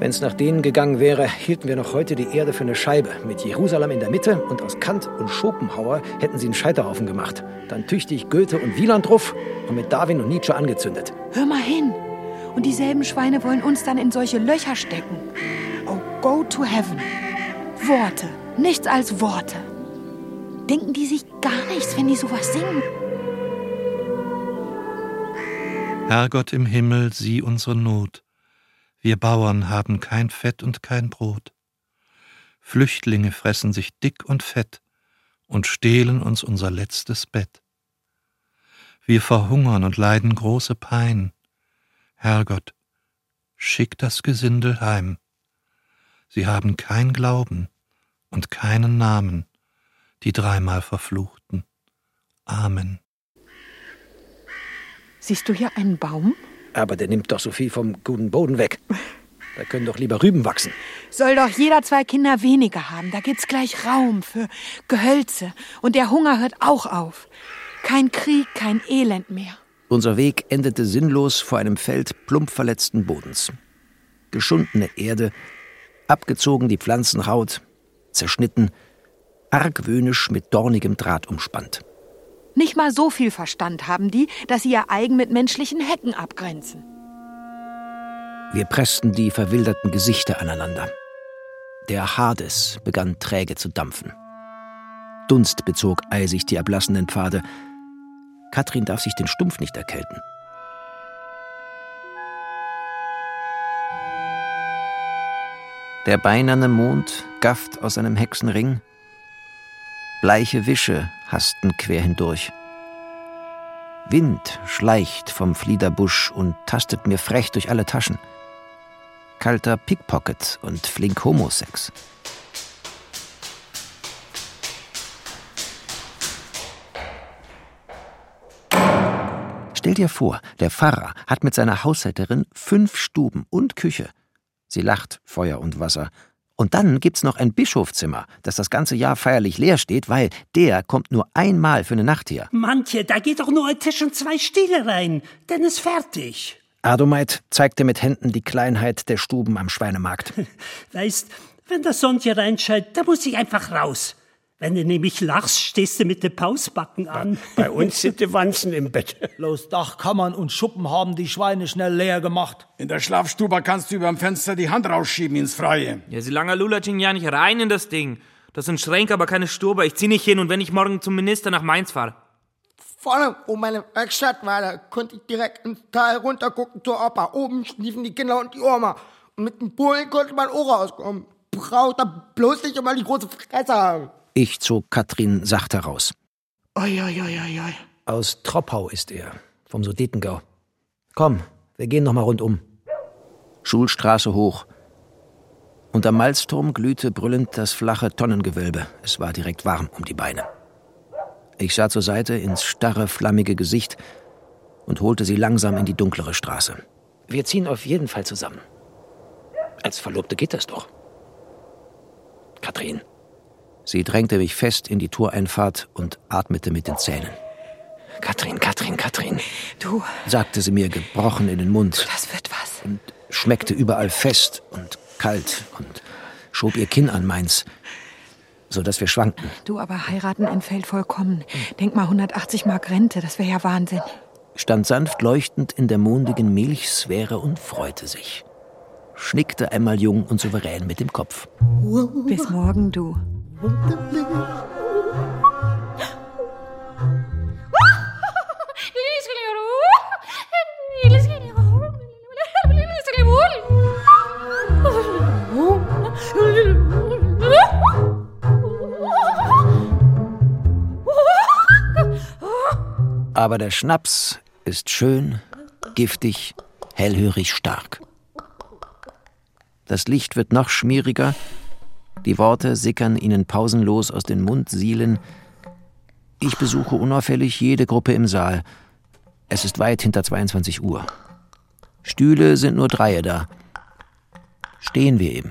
[SPEAKER 2] Wenn es nach denen gegangen wäre, hielten wir noch heute die Erde für eine Scheibe. Mit Jerusalem in der Mitte und aus Kant und Schopenhauer hätten sie einen Scheiterhaufen gemacht. Dann tüchtig Goethe und Wieland drauf und mit Darwin und Nietzsche angezündet.
[SPEAKER 6] Hör mal hin. Und dieselben Schweine wollen uns dann in solche Löcher stecken. Oh, go to heaven. Worte. Nichts als Worte. Denken die sich gar nichts, wenn die sowas singen?
[SPEAKER 7] Herrgott im Himmel, sieh unsere Not. Wir Bauern haben kein Fett und kein Brot. Flüchtlinge fressen sich dick und fett und stehlen uns unser letztes Bett. Wir verhungern und leiden große Pein. Herrgott, schick das Gesindel heim. Sie haben kein Glauben und keinen Namen, die dreimal Verfluchten. Amen.
[SPEAKER 6] Siehst du hier einen Baum?
[SPEAKER 2] Aber der nimmt doch so viel vom guten Boden weg. Da können doch lieber Rüben wachsen.
[SPEAKER 6] Soll doch jeder zwei Kinder weniger haben. Da gibt's gleich Raum für Gehölze. Und der Hunger hört auch auf. Kein Krieg, kein Elend mehr.
[SPEAKER 2] Unser Weg endete sinnlos vor einem Feld plump verletzten Bodens. Geschundene Erde, abgezogen die Pflanzenhaut, zerschnitten, argwöhnisch mit dornigem Draht umspannt.
[SPEAKER 6] Nicht mal so viel Verstand haben die, dass sie ihr eigen mit menschlichen Hecken abgrenzen.
[SPEAKER 2] Wir pressten die verwilderten Gesichter aneinander. Der Hades begann träge zu dampfen. Dunst bezog eisig die erblassenen Pfade. Katrin darf sich den Stumpf nicht erkälten. Der beinerne Mond gafft aus seinem Hexenring. Bleiche Wische hasten quer hindurch. Wind schleicht vom Fliederbusch und tastet mir frech durch alle Taschen. Kalter Pickpocket und flink Homosex. Stell dir vor, der Pfarrer hat mit seiner Haushälterin fünf Stuben und Küche. Sie lacht, Feuer und Wasser. Und dann gibt's noch ein Bischofszimmer, das das ganze Jahr feierlich leer steht, weil der kommt nur einmal für eine Nacht hier.
[SPEAKER 27] Manche, da geht doch nur ein Tisch und zwei Stühle rein. Dann ist fertig.
[SPEAKER 2] Adomeit zeigte mit Händen die Kleinheit der Stuben am Schweinemarkt.
[SPEAKER 27] Weißt, wenn das Sonntje reinschaltet, da muss ich einfach raus. Wenn du nämlich lachst, stehst du mit den Pausbacken an.
[SPEAKER 15] Bei uns sind die Wanzen im Bett.
[SPEAKER 24] Bloß Dachkammern und Schuppen haben die Schweine schnell leer gemacht.
[SPEAKER 14] In der Schlafstube kannst du überm Fenster die Hand rausschieben ins Freie.
[SPEAKER 23] Ja, sie lange lulatschen ja nicht rein in das Ding. Das sind Schränke, aber keine Stube. Ich zieh nicht hin und wenn ich morgen zum Minister nach Mainz fahre.
[SPEAKER 28] Vorne, wo meine Werkstatt war, da konnte ich direkt ins Tal runtergucken zur Oper. Oben schliefen die Kinder und die Oma. Und mit dem Bullen konnte man auch rauskommen. Braucht da bloß nicht immer die große Fresse haben.
[SPEAKER 2] Ich zog Katrin sacht heraus.
[SPEAKER 28] Oi, oi, oi, oi.
[SPEAKER 2] Aus Troppau ist er, vom Sudetengau. Komm, wir gehen noch mal rundum. Schulstraße hoch. Unter Malzturm glühte brüllend das flache Tonnengewölbe. Es war direkt warm um die Beine. Ich sah zur Seite ins starre, flammige Gesicht und holte sie langsam in die dunklere Straße. Wir ziehen auf jeden Fall zusammen. Als Verlobte geht das doch. Katrin. Sie drängte mich fest in die Toreinfahrt und atmete mit den Zähnen. Katrin, Katrin, Katrin.
[SPEAKER 6] Du.
[SPEAKER 2] sagte sie mir gebrochen in den Mund.
[SPEAKER 6] Das wird was.
[SPEAKER 2] Und schmeckte überall fest und kalt und schob ihr Kinn an meins, so dass wir schwankten.
[SPEAKER 6] Du, aber heiraten entfällt vollkommen. Denk mal 180 Mark Rente, das wäre ja Wahnsinn.
[SPEAKER 2] Stand sanft leuchtend in der mondigen Milchsphäre und freute sich. Schnickte einmal jung und souverän mit dem Kopf.
[SPEAKER 6] Bis morgen, du.
[SPEAKER 2] Aber der Schnaps ist schön, giftig, hellhörig stark. Das Licht wird noch schmieriger, die Worte sickern ihnen pausenlos aus den Mundsielen. Ich besuche unauffällig jede Gruppe im Saal. Es ist weit hinter 22 Uhr. Stühle sind nur dreie da. Stehen wir eben.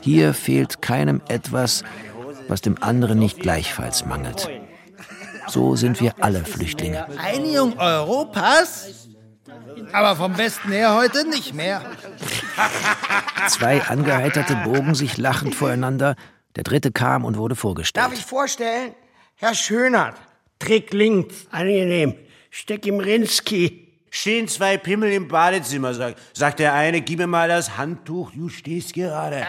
[SPEAKER 2] Hier fehlt keinem etwas, was dem anderen nicht gleichfalls mangelt. So sind wir alle Flüchtlinge.
[SPEAKER 28] Einigung Europas? Aber vom Besten her heute nicht mehr.
[SPEAKER 2] Zwei Angeheiterte bogen sich lachend voreinander. Der dritte kam und wurde vorgestellt.
[SPEAKER 28] Darf ich vorstellen? Herr Schönert.
[SPEAKER 15] Trick links. Angenehm. Steck im Rinsky.
[SPEAKER 25] Stehen zwei Pimmel im Badezimmer, sagt, sagt der eine, gib mir mal das Handtuch, du stehst gerade.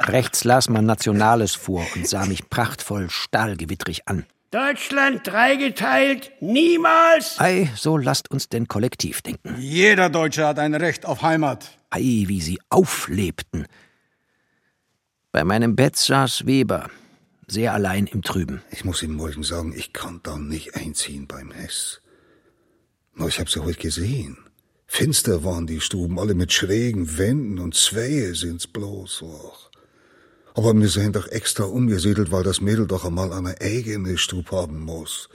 [SPEAKER 2] Rechts las man Nationales vor und sah mich prachtvoll stahlgewittrig an.
[SPEAKER 15] Deutschland dreigeteilt, niemals!
[SPEAKER 2] Ei, so lasst uns denn kollektiv denken.
[SPEAKER 14] Jeder Deutsche hat ein Recht auf Heimat.
[SPEAKER 2] Ei, wie sie auflebten. Bei meinem Bett saß Weber, sehr allein im Trüben.
[SPEAKER 19] Ich muss ihm morgen sagen, ich kann da nicht einziehen beim Hess. Na, ich hab sie heute gesehen. Finster waren die Stuben, alle mit schrägen Wänden und Zweie sind's bloß. Och. Aber wir sind doch extra umgesiedelt, weil das Mädel doch einmal eine eigene Stube haben muss.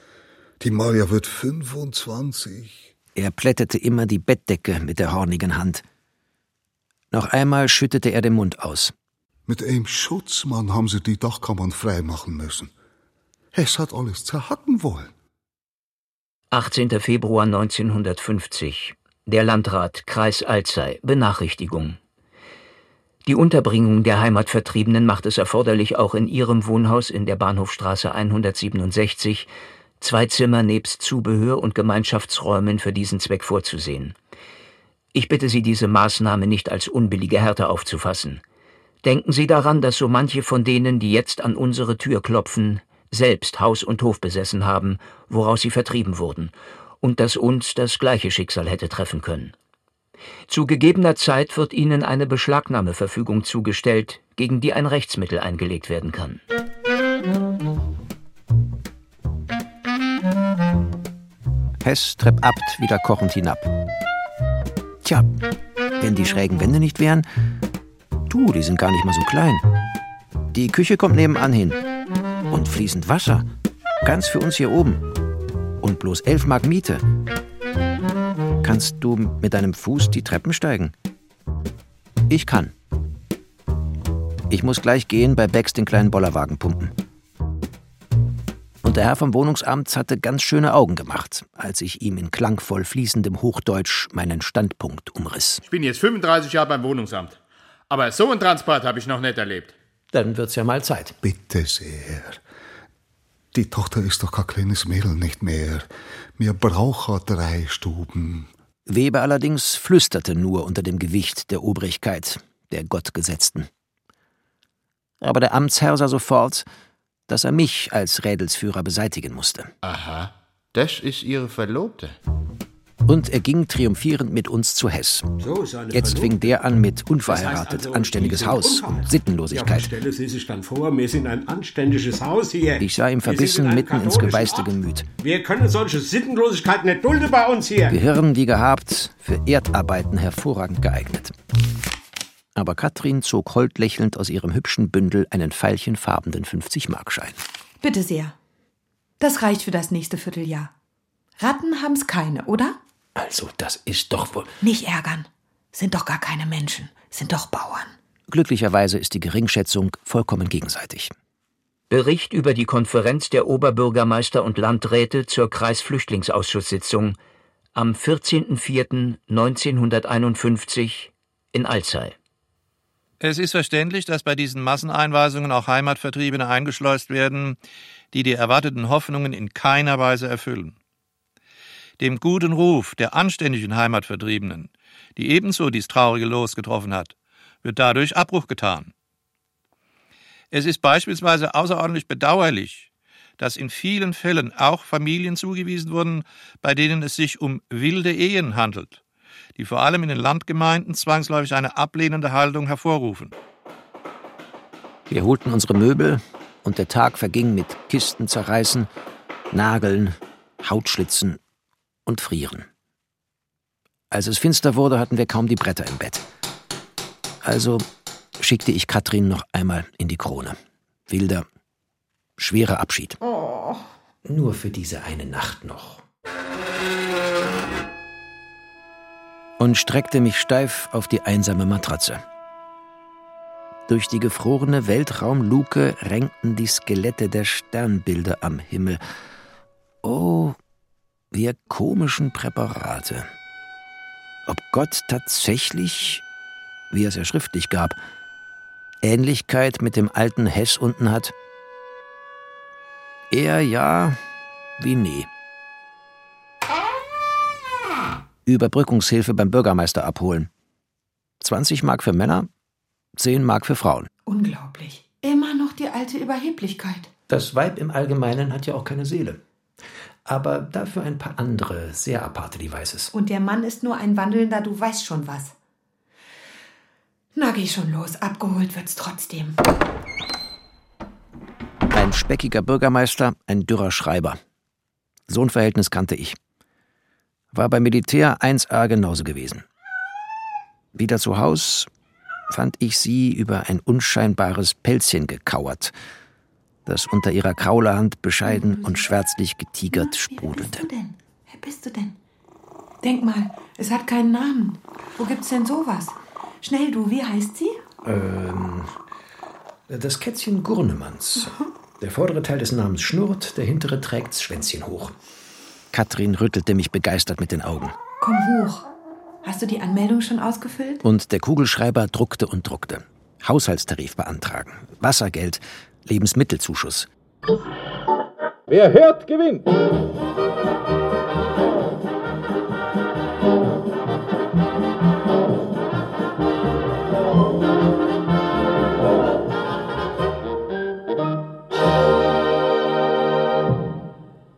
[SPEAKER 19] Die Malia wird 25.
[SPEAKER 2] Er plättete immer die Bettdecke mit der hornigen Hand. Noch einmal schüttete er den Mund aus.
[SPEAKER 19] Mit einem Schutzmann haben sie die Dachkammern freimachen müssen. Es hat alles zerhacken wollen.
[SPEAKER 5] 18. Februar 1950. Der Landrat Kreis Alzey Benachrichtigung. Die Unterbringung der Heimatvertriebenen macht es erforderlich, auch in ihrem Wohnhaus in der Bahnhofstraße 167 zwei Zimmer nebst Zubehör und Gemeinschaftsräumen für diesen Zweck vorzusehen. Ich bitte Sie, diese Maßnahme nicht als unbillige Härte aufzufassen. Denken Sie daran, dass so manche von denen, die jetzt an unsere Tür klopfen, selbst Haus und Hof besessen haben, woraus sie vertrieben wurden, und dass uns das gleiche Schicksal hätte treffen können. Zu gegebener Zeit wird Ihnen eine Beschlagnahmeverfügung zugestellt, gegen die ein Rechtsmittel eingelegt werden kann.
[SPEAKER 2] Hess treppabt wieder kochend hinab. Tja, wenn die schrägen Wände nicht wären, du, die sind gar nicht mal so klein. Die Küche kommt nebenan hin. Und fließend Wasser. Ganz für uns hier oben. Und bloß elf Mark Miete. Kannst du mit deinem Fuß die Treppen steigen? Ich kann. Ich muss gleich gehen, bei Becks den kleinen Bollerwagen pumpen. Und der Herr vom Wohnungsamt hatte ganz schöne Augen gemacht, als ich ihm in klangvoll fließendem Hochdeutsch meinen Standpunkt umriss.
[SPEAKER 21] Ich bin jetzt 35 Jahre beim Wohnungsamt. Aber so einen Transport habe ich noch nicht erlebt.
[SPEAKER 2] Dann wird's ja mal Zeit.
[SPEAKER 19] Bitte sehr. Die Tochter ist doch kein kleines Mädel nicht mehr. Wir brauchen drei Stuben.
[SPEAKER 2] Weber allerdings flüsterte nur unter dem Gewicht der Obrigkeit, der Gottgesetzten. Aber der Amtsherr sah sofort, dass er mich als Rädelsführer beseitigen musste.
[SPEAKER 21] Aha, das ist Ihre Verlobte.
[SPEAKER 2] Und er ging triumphierend mit uns zu Hess. Jetzt fing der an mit unverheiratet,
[SPEAKER 15] Das heißt also,
[SPEAKER 2] anständiges Haus und Sittenlosigkeit.
[SPEAKER 15] Ja, stelle Sie sich dann vor, wir sind ein anständiges Haus hier.
[SPEAKER 2] Ich sah ihm verbissen mitten ins
[SPEAKER 15] Ort.
[SPEAKER 2] Gemüt.
[SPEAKER 15] Wir können solche Sittenlosigkeit nicht dulden bei uns hier.
[SPEAKER 2] Gehirn wie gehabt, für Erdarbeiten hervorragend geeignet. Aber Katrin zog hold lächelnd aus ihrem hübschen Bündel einen veilchenfarbenen 50-Markschein.
[SPEAKER 6] Bitte sehr. Das reicht für das nächste Vierteljahr. Ratten haben's keine, oder?
[SPEAKER 2] Also, das ist doch wohl.
[SPEAKER 6] Nicht ärgern. Sind doch gar keine Menschen. Sind doch Bauern.
[SPEAKER 2] Glücklicherweise ist die Geringschätzung vollkommen gegenseitig.
[SPEAKER 5] Bericht über die Konferenz der Oberbürgermeister und Landräte zur Kreisflüchtlingsausschusssitzung am 14.04.1951 in Alzey.
[SPEAKER 7] Es ist verständlich, dass bei diesen Masseneinweisungen auch Heimatvertriebene eingeschleust werden, die die erwarteten Hoffnungen in keiner Weise erfüllen. Dem guten Ruf der anständigen Heimatvertriebenen, die ebenso dies traurige Los getroffen hat, wird dadurch Abbruch getan. Es ist beispielsweise außerordentlich bedauerlich, dass in vielen Fällen auch Familien zugewiesen wurden, bei denen es sich um wilde Ehen handelt, die vor allem in den Landgemeinden zwangsläufig eine ablehnende Haltung hervorrufen.
[SPEAKER 2] Wir holten unsere Möbel und der Tag verging mit Kisten zerreißen, Nageln, Hautschlitzen und Frieren. Als es finster wurde, hatten wir kaum die Bretter im Bett. Also schickte ich Katrin noch einmal in die Krone. Wilder, schwerer Abschied.
[SPEAKER 6] Oh.
[SPEAKER 2] Nur für diese eine Nacht noch. Und streckte mich steif auf die einsame Matratze. Durch die gefrorene Weltraumluke renkten die Skelette der Sternbilder am Himmel. Oh, Wir komischen Präparate. Ob Gott tatsächlich, wie er es ja schriftlich gab, Ähnlichkeit mit dem alten Hess unten hat? Eher ja, wie nee. Überbrückungshilfe beim Bürgermeister abholen. 20 Mark für Männer, 10 Mark für Frauen.
[SPEAKER 6] Unglaublich. Immer noch die alte Überheblichkeit.
[SPEAKER 2] Das Weib im Allgemeinen hat ja auch keine Seele. Aber dafür ein paar andere, sehr aparte Devices.
[SPEAKER 6] Und der Mann ist nur ein wandelnder, du weißt schon was. Na, geh schon los. Abgeholt wird's trotzdem.
[SPEAKER 2] Ein speckiger Bürgermeister, ein dürrer Schreiber. So ein Verhältnis kannte ich. War beim Militär 1a genauso gewesen. Wieder zu Haus fand ich sie über ein unscheinbares Pelzchen gekauert, das unter ihrer Kraulerhand bescheiden und schwärzlich getigert sprudelte.
[SPEAKER 6] Wer bist du denn? Wer bist du denn? Denk mal, es hat keinen Namen. Wo gibt's denn sowas? Schnell, du, wie heißt sie?
[SPEAKER 2] Ähm, das Kätzchen Gurnemanns. Der vordere Teil des Namens schnurrt, der hintere trägt's Schwänzchen hoch. Katrin rüttelte mich begeistert mit den Augen.
[SPEAKER 6] Komm hoch. Hast du die Anmeldung schon ausgefüllt?
[SPEAKER 2] Und der Kugelschreiber druckte und druckte. Haushaltstarif beantragen, Wassergeld, Lebensmittelzuschuss.
[SPEAKER 29] Wer hört, gewinnt.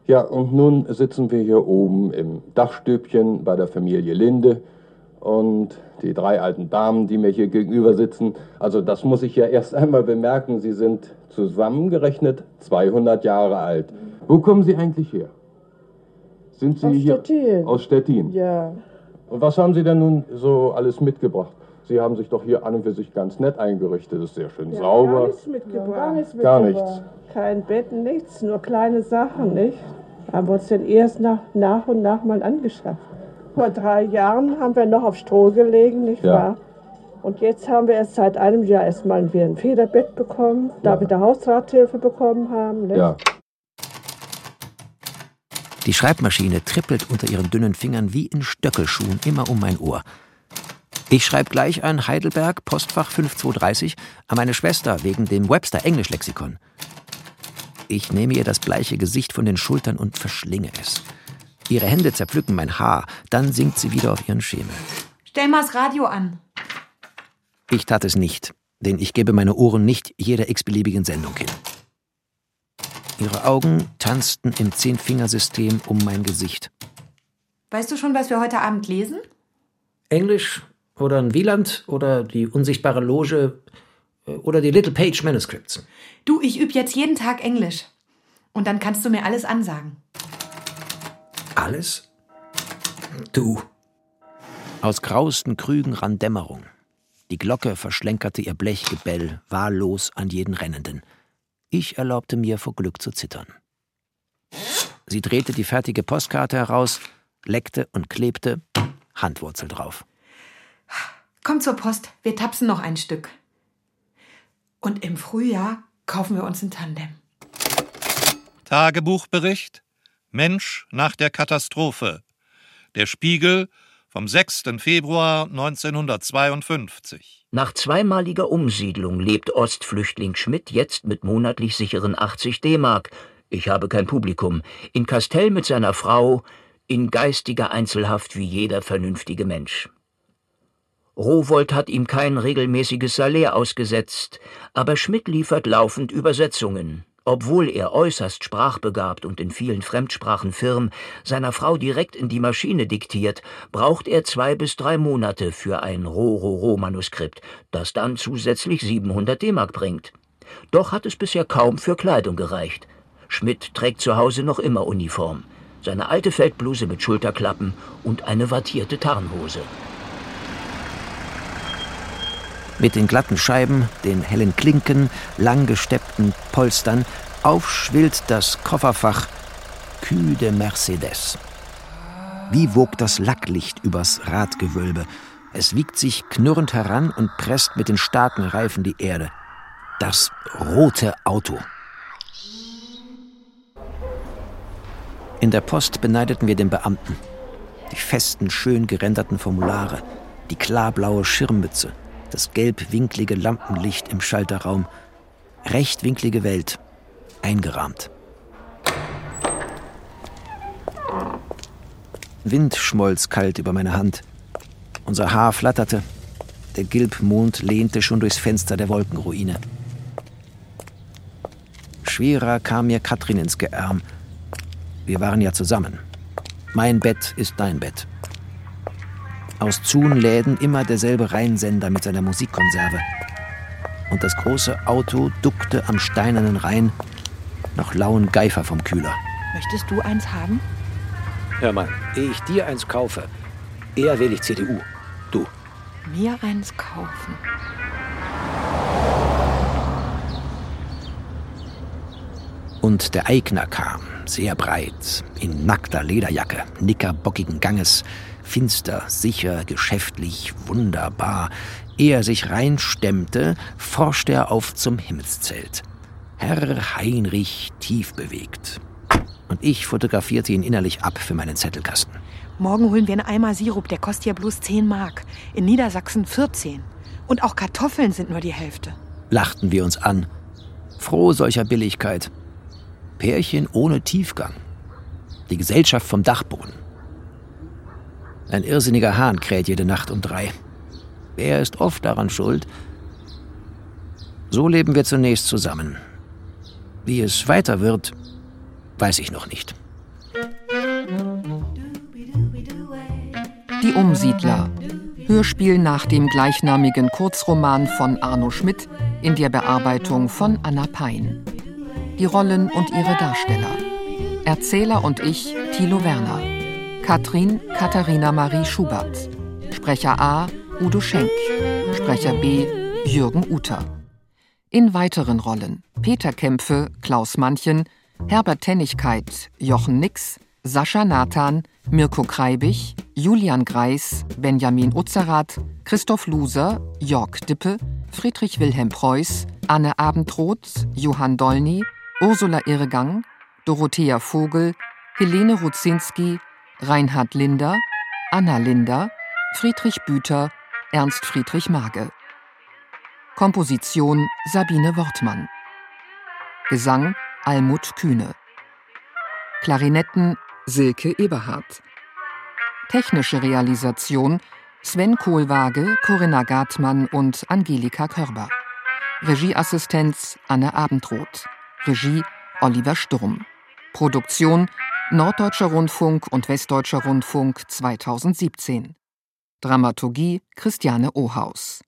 [SPEAKER 29] Ja, und nun sitzen wir hier oben im Dachstübchen bei der Familie Linde und die drei alten Damen, die mir hier gegenüber sitzen. Also das muss ich ja erst einmal bemerken, sie sind zusammengerechnet 200 Jahre alt. Wo kommen Sie eigentlich her? Sind Sie
[SPEAKER 30] Aus
[SPEAKER 29] hier
[SPEAKER 30] Stettin.
[SPEAKER 29] aus Stettin?
[SPEAKER 30] Ja.
[SPEAKER 29] Und was haben Sie denn nun so alles mitgebracht? Sie haben sich doch hier an und für sich ganz nett eingerichtet, ist sehr schön
[SPEAKER 30] Ja,
[SPEAKER 29] sauber.
[SPEAKER 30] Gar nichts mitgebracht. Gar nichts.
[SPEAKER 29] Gar
[SPEAKER 30] mitgebracht.
[SPEAKER 29] nichts.
[SPEAKER 30] Kein Bett, nichts, nur kleine Sachen, nicht? Haben wir uns denn erst nach, nach und nach mal angeschafft. Vor drei Jahren haben wir noch auf Stroh gelegen, nicht
[SPEAKER 29] Ja.
[SPEAKER 30] wahr? Und jetzt haben wir erst seit einem Jahr erstmal wieder ein Federbett bekommen, da wir der Hausrathilfe bekommen haben. Nicht?
[SPEAKER 29] Ja.
[SPEAKER 2] Die Schreibmaschine trippelt unter ihren dünnen Fingern wie in Stöckelschuhen immer um mein Ohr. Ich schreibe gleich ein Heidelberg, Postfach 5230, an meine Schwester wegen dem Webster Englischlexikon. Ich nehme ihr das bleiche Gesicht von den Schultern und verschlinge es. Ihre Hände zerpflücken mein Haar, dann sinkt sie wieder auf ihren Schemel.
[SPEAKER 6] Stell mal das Radio an.
[SPEAKER 2] Ich tat es nicht, denn ich gebe meine Ohren nicht jeder x-beliebigen Sendung hin. Ihre Augen tanzten im Zehnfingersystem um mein Gesicht.
[SPEAKER 6] Weißt du schon, was wir heute Abend lesen?
[SPEAKER 2] Englisch oder ein Wieland oder die unsichtbare Loge äh, oder die Little Page Manuscripts.
[SPEAKER 6] Du, ich übe jetzt jeden Tag Englisch. Und dann kannst du mir alles ansagen.
[SPEAKER 2] Alles? Du. Aus grausten Krügen rann Dämmerung. Die Glocke verschlenkerte ihr Blechgebell wahllos an jeden Rennenden. Ich erlaubte mir vor Glück zu zittern. Sie drehte die fertige Postkarte heraus, leckte und klebte, Handwurzel drauf.
[SPEAKER 6] Komm zur Post, wir tapsen noch ein Stück. Und im Frühjahr kaufen wir uns ein Tandem.
[SPEAKER 7] Tagebuchbericht Mensch nach der Katastrophe. Der Spiegel vom 6. Februar 1952.
[SPEAKER 5] Nach zweimaliger Umsiedlung lebt Ostflüchtling Schmidt jetzt mit monatlich sicheren 80 D-Mark. Ich habe kein Publikum. In Kastell mit seiner Frau, in geistiger Einzelhaft wie jeder vernünftige Mensch. Rowold hat ihm kein regelmäßiges Salär ausgesetzt, aber Schmidt liefert laufend Übersetzungen. Obwohl er äußerst sprachbegabt und in vielen Fremdsprachen firm seiner Frau direkt in die Maschine diktiert, braucht er zwei bis drei Monate für ein Ro-Ro-Ro-Manuskript, das dann zusätzlich 700 D-Mark bringt. Doch hat es bisher kaum für Kleidung gereicht. Schmidt trägt zu Hause noch immer Uniform. Seine alte Feldbluse mit Schulterklappen und eine wattierte Tarnhose.
[SPEAKER 2] Mit den glatten Scheiben, den hellen Klinken, lang gesteppten Polstern aufschwillt das Kofferfach Cul de Mercedes. Wie wogt das Lacklicht übers Radgewölbe. Es wiegt sich knurrend heran und presst mit den starken Reifen die Erde. Das rote Auto. In der Post beneideten wir den Beamten. Die festen, schön gerenderten Formulare, die klarblaue Schirmmütze, das gelbwinklige Lampenlicht im Schalterraum. Rechtwinklige Welt, eingerahmt. Wind schmolz kalt über meine Hand. Unser Haar flatterte. Der Gilbmond lehnte schon durchs Fenster der Wolkenruine. Schwerer kam mir Katrin ins Geärm. Wir waren ja zusammen. Mein Bett ist dein Bett. Aus Zunläden immer derselbe Rheinsender mit seiner Musikkonserve. Und das große Auto duckte am steinernen Rhein noch lauen Geifer vom Kühler.
[SPEAKER 6] Möchtest du eins haben?
[SPEAKER 2] Hör mal, ehe ich dir eins kaufe, eher wähle ich CDU. Du.
[SPEAKER 6] Mir eins kaufen.
[SPEAKER 2] Und der Eigner kam, sehr breit, in nackter Lederjacke, knickerbockigen Ganges, finster, sicher, geschäftlich, wunderbar. Ehe er sich reinstemmte, forschte er auf zum Himmelszelt. Herr Heinrich tief bewegt. Und ich fotografierte ihn innerlich ab für meinen Zettelkasten.
[SPEAKER 6] Morgen holen wir einen Eimer Sirup, der kostet ja bloß 10 Mark. In Niedersachsen 14. Und auch Kartoffeln sind nur die Hälfte.
[SPEAKER 2] Lachten wir uns an. Froh solcher Billigkeit. Pärchen ohne Tiefgang. Die Gesellschaft vom Dachboden. Ein irrsinniger Hahn kräht jede Nacht um drei. Wer ist oft daran schuld? So leben wir zunächst zusammen. Wie es weiter wird, weiß ich noch nicht.
[SPEAKER 31] Die Umsiedler. Hörspiel nach dem gleichnamigen Kurzroman von Arno Schmidt in der Bearbeitung von Anna Pein. Die Rollen und ihre Darsteller. Erzähler und ich, Thilo Werner. Katrin Katharina Marie Schubert. Sprecher A Udo Schenk. Sprecher B Jürgen Uter. In weiteren Rollen Peter Kämpfe, Klaus Manchen, Herbert Tennigkeit, Jochen Nix, Sascha Nathan, Mirko Kreibich, Julian Greis, Benjamin Utzerath, Christoph Luser, Jörg Dippe, Friedrich Wilhelm Preuß, Anne Abendroth, Johann Dolny, Ursula Irrgang, Dorothea Vogel, Helene Rudzinski, Reinhard Linder, Anna Linder, Friedrich Büter, Ernst Friedrich Mage. Komposition Sabine Wortmann. Gesang Almut Kühne. Klarinetten Silke Eberhardt. Technische Realisation Sven Kohlwaage, Corinna Gartmann und Angelika Körber. Regieassistenz Anne Abendroth. Regie Oliver Sturm. Produktion Norddeutscher Rundfunk und Westdeutscher Rundfunk 2017. Dramaturgie Christiane Ohaus.